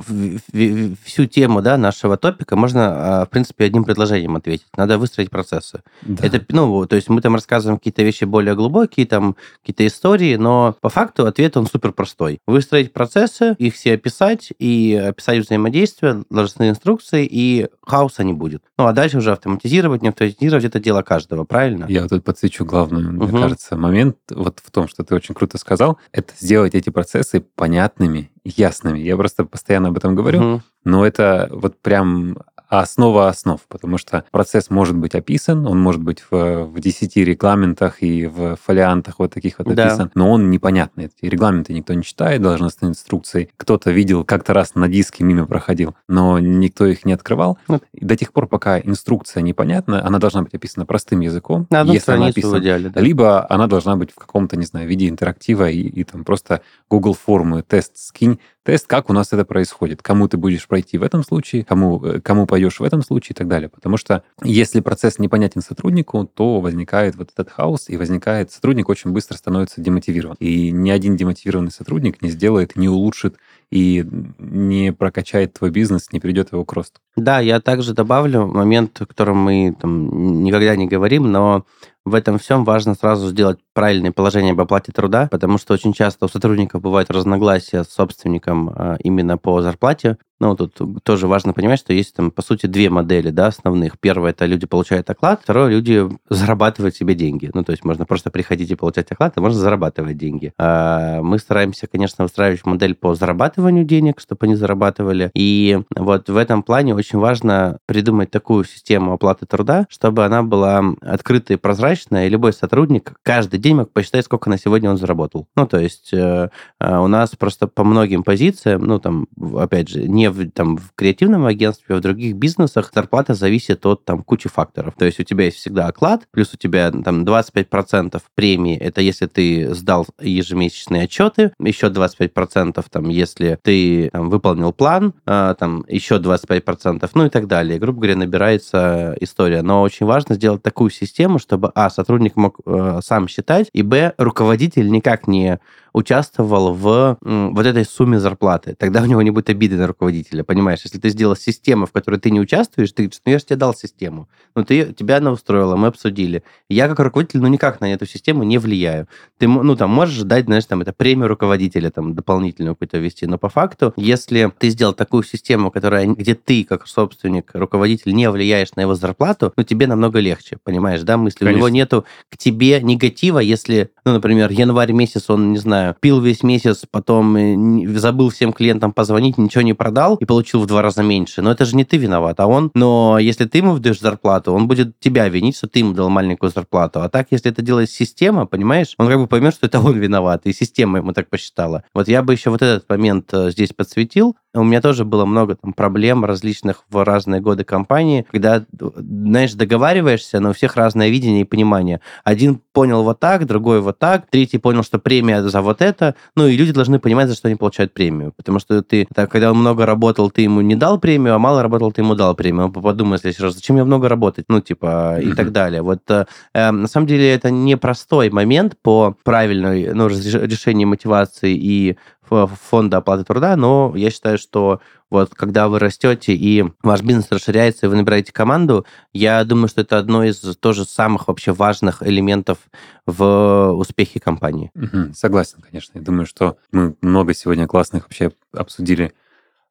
всю тему да, нашего топика можно, а, в принципе, одним предложением ответить. Надо выстроить процессы. Да. Это, ну, то есть мы там рассказываем какие-то вещи более глубокие, там какие-то истории, но по факту ответ он супер простой. Выстроить процессы, их все описать и описать взаимодействие, должностные инструкции, и хаоса не будет. Ну, а дальше уже автоматизировать, не автоматизировать, это дело каждого, правильно? Я тут подсвечу главный, мне угу. кажется, момент вот в том, что ты очень круто сказал, это сделать эти процессы понятными ясными. Я просто постоянно об этом говорю, угу. но это вот прям основа основ, потому что процесс может быть описан, он может быть в, в 10 регламентах и в фолиантах вот таких вот да. описан, но он непонятный. Эти регламенты никто не читает, должностные инструкции. Кто-то видел, как-то раз на диске мимо проходил, но никто их не открывал. Вот. И до тех пор, пока инструкция непонятна, она должна быть описана простым языком, на если она описана. Идеале, да. Либо она должна быть в каком-то, не знаю, виде интерактива и, и там просто Google формы, тест скинь, тест, как у нас это происходит, кому ты будешь пройти в этом случае, кому, э, кому пойдешь в этом случае и так далее. Потому что если процесс непонятен сотруднику, то возникает вот этот хаос, и возникает, сотрудник очень быстро становится демотивирован. И ни один демотивированный сотрудник не сделает, не улучшит и не прокачает твой бизнес, не придет его к росту. Да, я также добавлю момент, о котором мы там никогда не говорим, но в этом всем важно сразу сделать правильное положение об оплате труда, потому что очень часто у сотрудников бывают разногласия с собственником а, именно по зарплате. Ну, тут тоже важно понимать, что есть там, по сути, две модели, да, основных. Первое, это люди получают оклад, второе, люди зарабатывают себе деньги. Ну, то есть можно просто приходить и получать оклад, а можно зарабатывать деньги. А мы стараемся, конечно, устраивать модель по зарабатыванию денег, чтобы они зарабатывали. И вот в этом плане очень важно придумать такую систему оплаты труда, чтобы она была открытая и прозрачная, и любой сотрудник каждый день мог посчитать, сколько на сегодня он заработал. Ну, то есть э, э у нас просто по многим позициям, ну, там, опять же, не в, там, в креативном агентстве, а в других бизнесах зарплата зависит от там кучи факторов. То есть у тебя есть всегда оклад, плюс у тебя там 25% премии, это если ты сдал ежемесячные отчеты, еще 25% там, если ты там, выполнил план, э, там, еще 25%, ну и так далее. Грубо говоря, набирается история. Но очень важно сделать такую систему, чтобы, а, сотрудник мог э, сам считать, и, б, руководитель никак не участвовал в вот этой сумме зарплаты. Тогда у него не будет обиды на руководителя, понимаешь? Если ты сделал систему, в которой ты не участвуешь, ты говоришь, ну я же тебе дал систему, ну ты, тебя она устроила, мы обсудили. Я как руководитель, ну никак на эту систему не влияю. Ты, ну там, можешь дать, знаешь, там, это премию руководителя, там, дополнительную какую-то вести, но по факту, если ты сделал такую систему, которая, где ты, как собственник, руководитель, не влияешь на его зарплату, ну тебе намного легче, понимаешь, да, мысли? Конечно. У него нету к тебе негатива, если, ну, например, январь месяц, он, не знаю, пил весь месяц, потом э, забыл всем клиентам позвонить, ничего не продал и получил в два раза меньше. Но это же не ты виноват, а он. Но если ты ему вдаешь зарплату, он будет тебя винить, что ты ему дал маленькую зарплату. А так, если это делает система, понимаешь, он как бы поймет, что это он виноват, и система ему так посчитала. Вот я бы еще вот этот момент э, здесь подсветил. У меня тоже было много там проблем различных в разные годы компании, когда, знаешь, договариваешься, но у всех разное видение и понимание. Один понял вот так, другой вот так, третий понял, что премия за вот это. Ну, и люди должны понимать, за что они получают премию. Потому что ты, так, когда он много работал, ты ему не дал премию, а мало работал, ты ему дал премию. Он подумает в следующий раз, зачем мне много работать? Ну, типа, и так далее. Вот, э, эм, на самом деле, это непростой момент по правильной, ну, решению мотивации и фонда оплаты труда, но я считаю, что вот когда вы растете и ваш бизнес расширяется, и вы набираете команду, я думаю, что это одно из тоже самых вообще важных элементов в успехе компании. Угу, согласен, конечно. Я думаю, что мы много сегодня классных вообще обсудили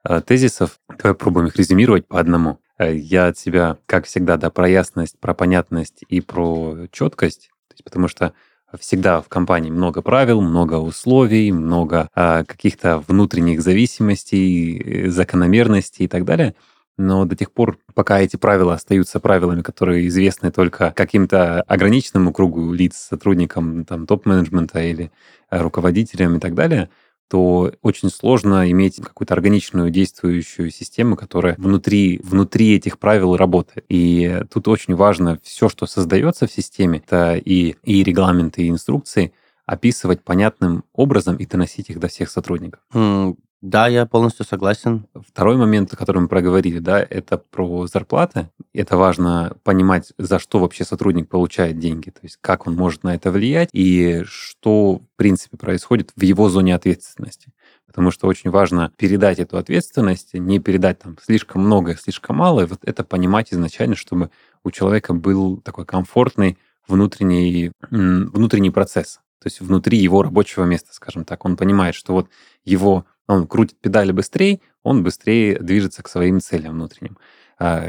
э, тезисов. Давай пробуем их резюмировать по одному. Э, я от себя, как всегда, да, про ясность, про понятность и про четкость. Потому что всегда в компании много правил, много условий, много а, каких-то внутренних зависимостей, э, закономерностей и так далее. Но до тех пор, пока эти правила остаются правилами, которые известны только каким-то ограниченному кругу лиц, сотрудникам там, топ-менеджмента или э, руководителям и так далее, то очень сложно иметь какую-то органичную действующую систему, которая внутри, внутри этих правил работает. И тут очень важно все, что создается в системе, это и, и регламенты, и инструкции, описывать понятным образом и доносить их до всех сотрудников. Да, я полностью согласен. Второй момент, о котором мы проговорили, да, это про зарплаты. Это важно понимать, за что вообще сотрудник получает деньги, то есть как он может на это влиять и что, в принципе, происходит в его зоне ответственности. Потому что очень важно передать эту ответственность, не передать там слишком много, слишком мало, и вот это понимать изначально, чтобы у человека был такой комфортный внутренний, внутренний процесс. То есть внутри его рабочего места, скажем так. Он понимает, что вот его он крутит педали быстрее, он быстрее движется к своим целям внутренним. А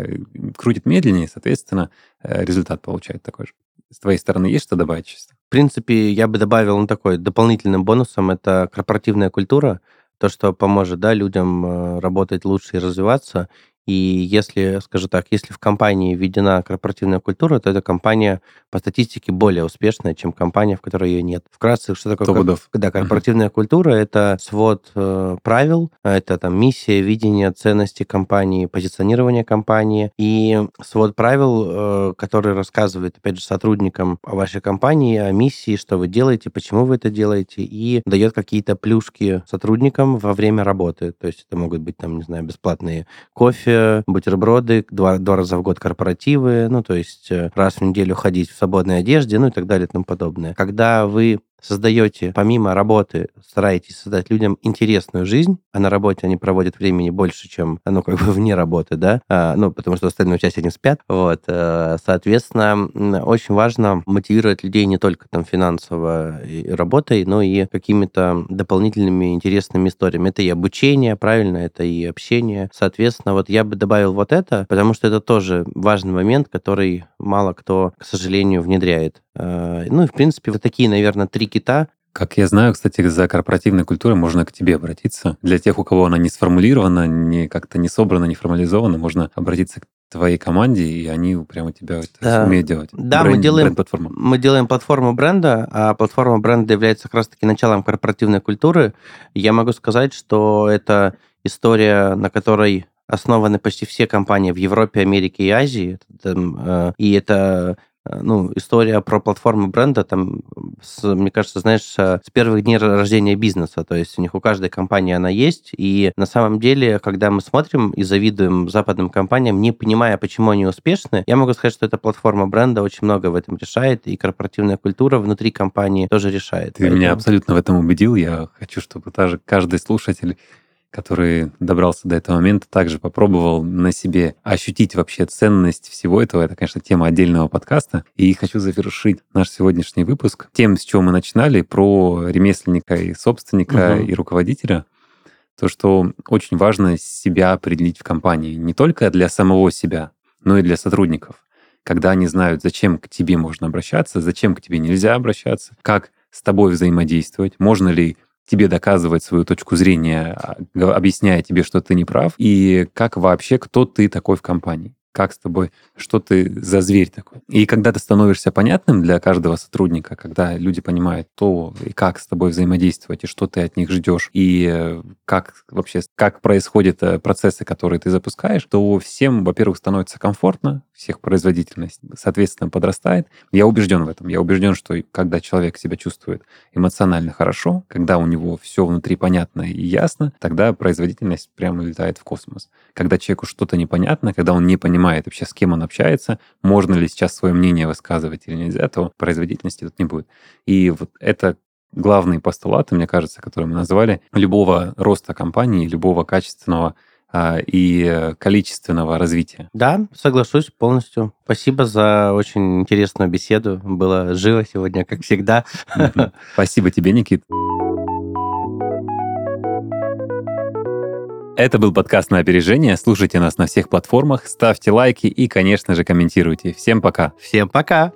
крутит медленнее, соответственно, э, результат получает такой же. С твоей стороны есть что добавить чисто? В принципе, я бы добавил ну, такой дополнительным бонусом, это корпоративная культура, то, что поможет да, людям э, работать лучше и развиваться. И если, скажу так, если в компании введена корпоративная культура, то эта компания по статистике более успешная, чем компания, в которой ее нет. Вкратце, что такое кор... да, корпоративная uh-huh. культура? Это свод э, правил, это там миссия, видение, ценности компании, позиционирование компании и свод правил, э, который рассказывает, опять же, сотрудникам о вашей компании, о миссии, что вы делаете, почему вы это делаете, и дает какие-то плюшки сотрудникам во время работы. То есть это могут быть, там, не знаю, бесплатные кофе, бутерброды, два, два раза в год корпоративы, ну, то есть э, раз в неделю ходить в свободной одежде, ну, и так далее и тому подобное. Когда вы создаете, помимо работы, стараетесь создать людям интересную жизнь, а на работе они проводят времени больше, чем, ну, как бы вне работы, да, а, ну, потому что остальную часть они спят, вот, э, соответственно, очень важно мотивировать людей не только там финансово работой, но и какими-то дополнительными интересными историями. Это и обучение, правильно, это и общение. Соответственно, вот я бы добавил вот это, потому что это тоже важный момент, который мало кто, к сожалению, внедряет. Э, ну и, в принципе, вот такие, наверное, три кита, как я знаю, кстати, за корпоративной культурой можно к тебе обратиться. Для тех, у кого она не сформулирована, не как-то не собрана, не формализована, можно обратиться к твоей команде, и они прямо тебя это да. умеют делать. Да, Бренд, мы делаем бренд мы делаем платформу бренда, а платформа бренда является как раз-таки началом корпоративной культуры. Я могу сказать, что это история, на которой основаны почти все компании в Европе, Америке и Азии. Э, и это ну, история про платформу бренда, там, с, мне кажется, знаешь, э, с первых дней рождения бизнеса, то есть у них у каждой компании она есть, и на самом деле, когда мы смотрим и завидуем западным компаниям, не понимая, почему они успешны, я могу сказать, что эта платформа бренда очень много в этом решает, и корпоративная культура внутри компании тоже решает. Ты Поэтому... меня абсолютно в этом убедил, я хочу, чтобы даже каждый слушатель который добрался до этого момента, также попробовал на себе ощутить вообще ценность всего этого. Это, конечно, тема отдельного подкаста. И хочу завершить наш сегодняшний выпуск тем, с чего мы начинали, про ремесленника и собственника угу. и руководителя. То, что очень важно себя определить в компании не только для самого себя, но и для сотрудников. Когда они знают, зачем к тебе можно обращаться, зачем к тебе нельзя обращаться, как с тобой взаимодействовать, можно ли тебе доказывать свою точку зрения, а, объясняя тебе, что ты не прав, и как вообще, кто ты такой в компании как с тобой, что ты за зверь такой. И когда ты становишься понятным для каждого сотрудника, когда люди понимают то и как с тобой взаимодействовать, и что ты от них ждешь, и э, как вообще, как происходят э, процессы, которые ты запускаешь, то всем, во-первых, становится комфортно, всех производительность, соответственно, подрастает. Я убежден в этом. Я убежден, что когда человек себя чувствует эмоционально хорошо, когда у него все внутри понятно и ясно, тогда производительность прямо летает в космос. Когда человеку что-то непонятно, когда он не понимает вообще, с кем он общается, можно ли сейчас свое мнение высказывать или нельзя, то производительности тут не будет. И вот это главные постулаты, мне кажется, которые мы назвали, любого роста компании, любого качественного и количественного развития. Да, соглашусь полностью. Спасибо за очень интересную беседу. Было живо сегодня, как всегда. Спасибо тебе, Никит. Это был подкаст на опережение. Слушайте нас на всех платформах, ставьте лайки и, конечно же, комментируйте. Всем пока. Всем пока.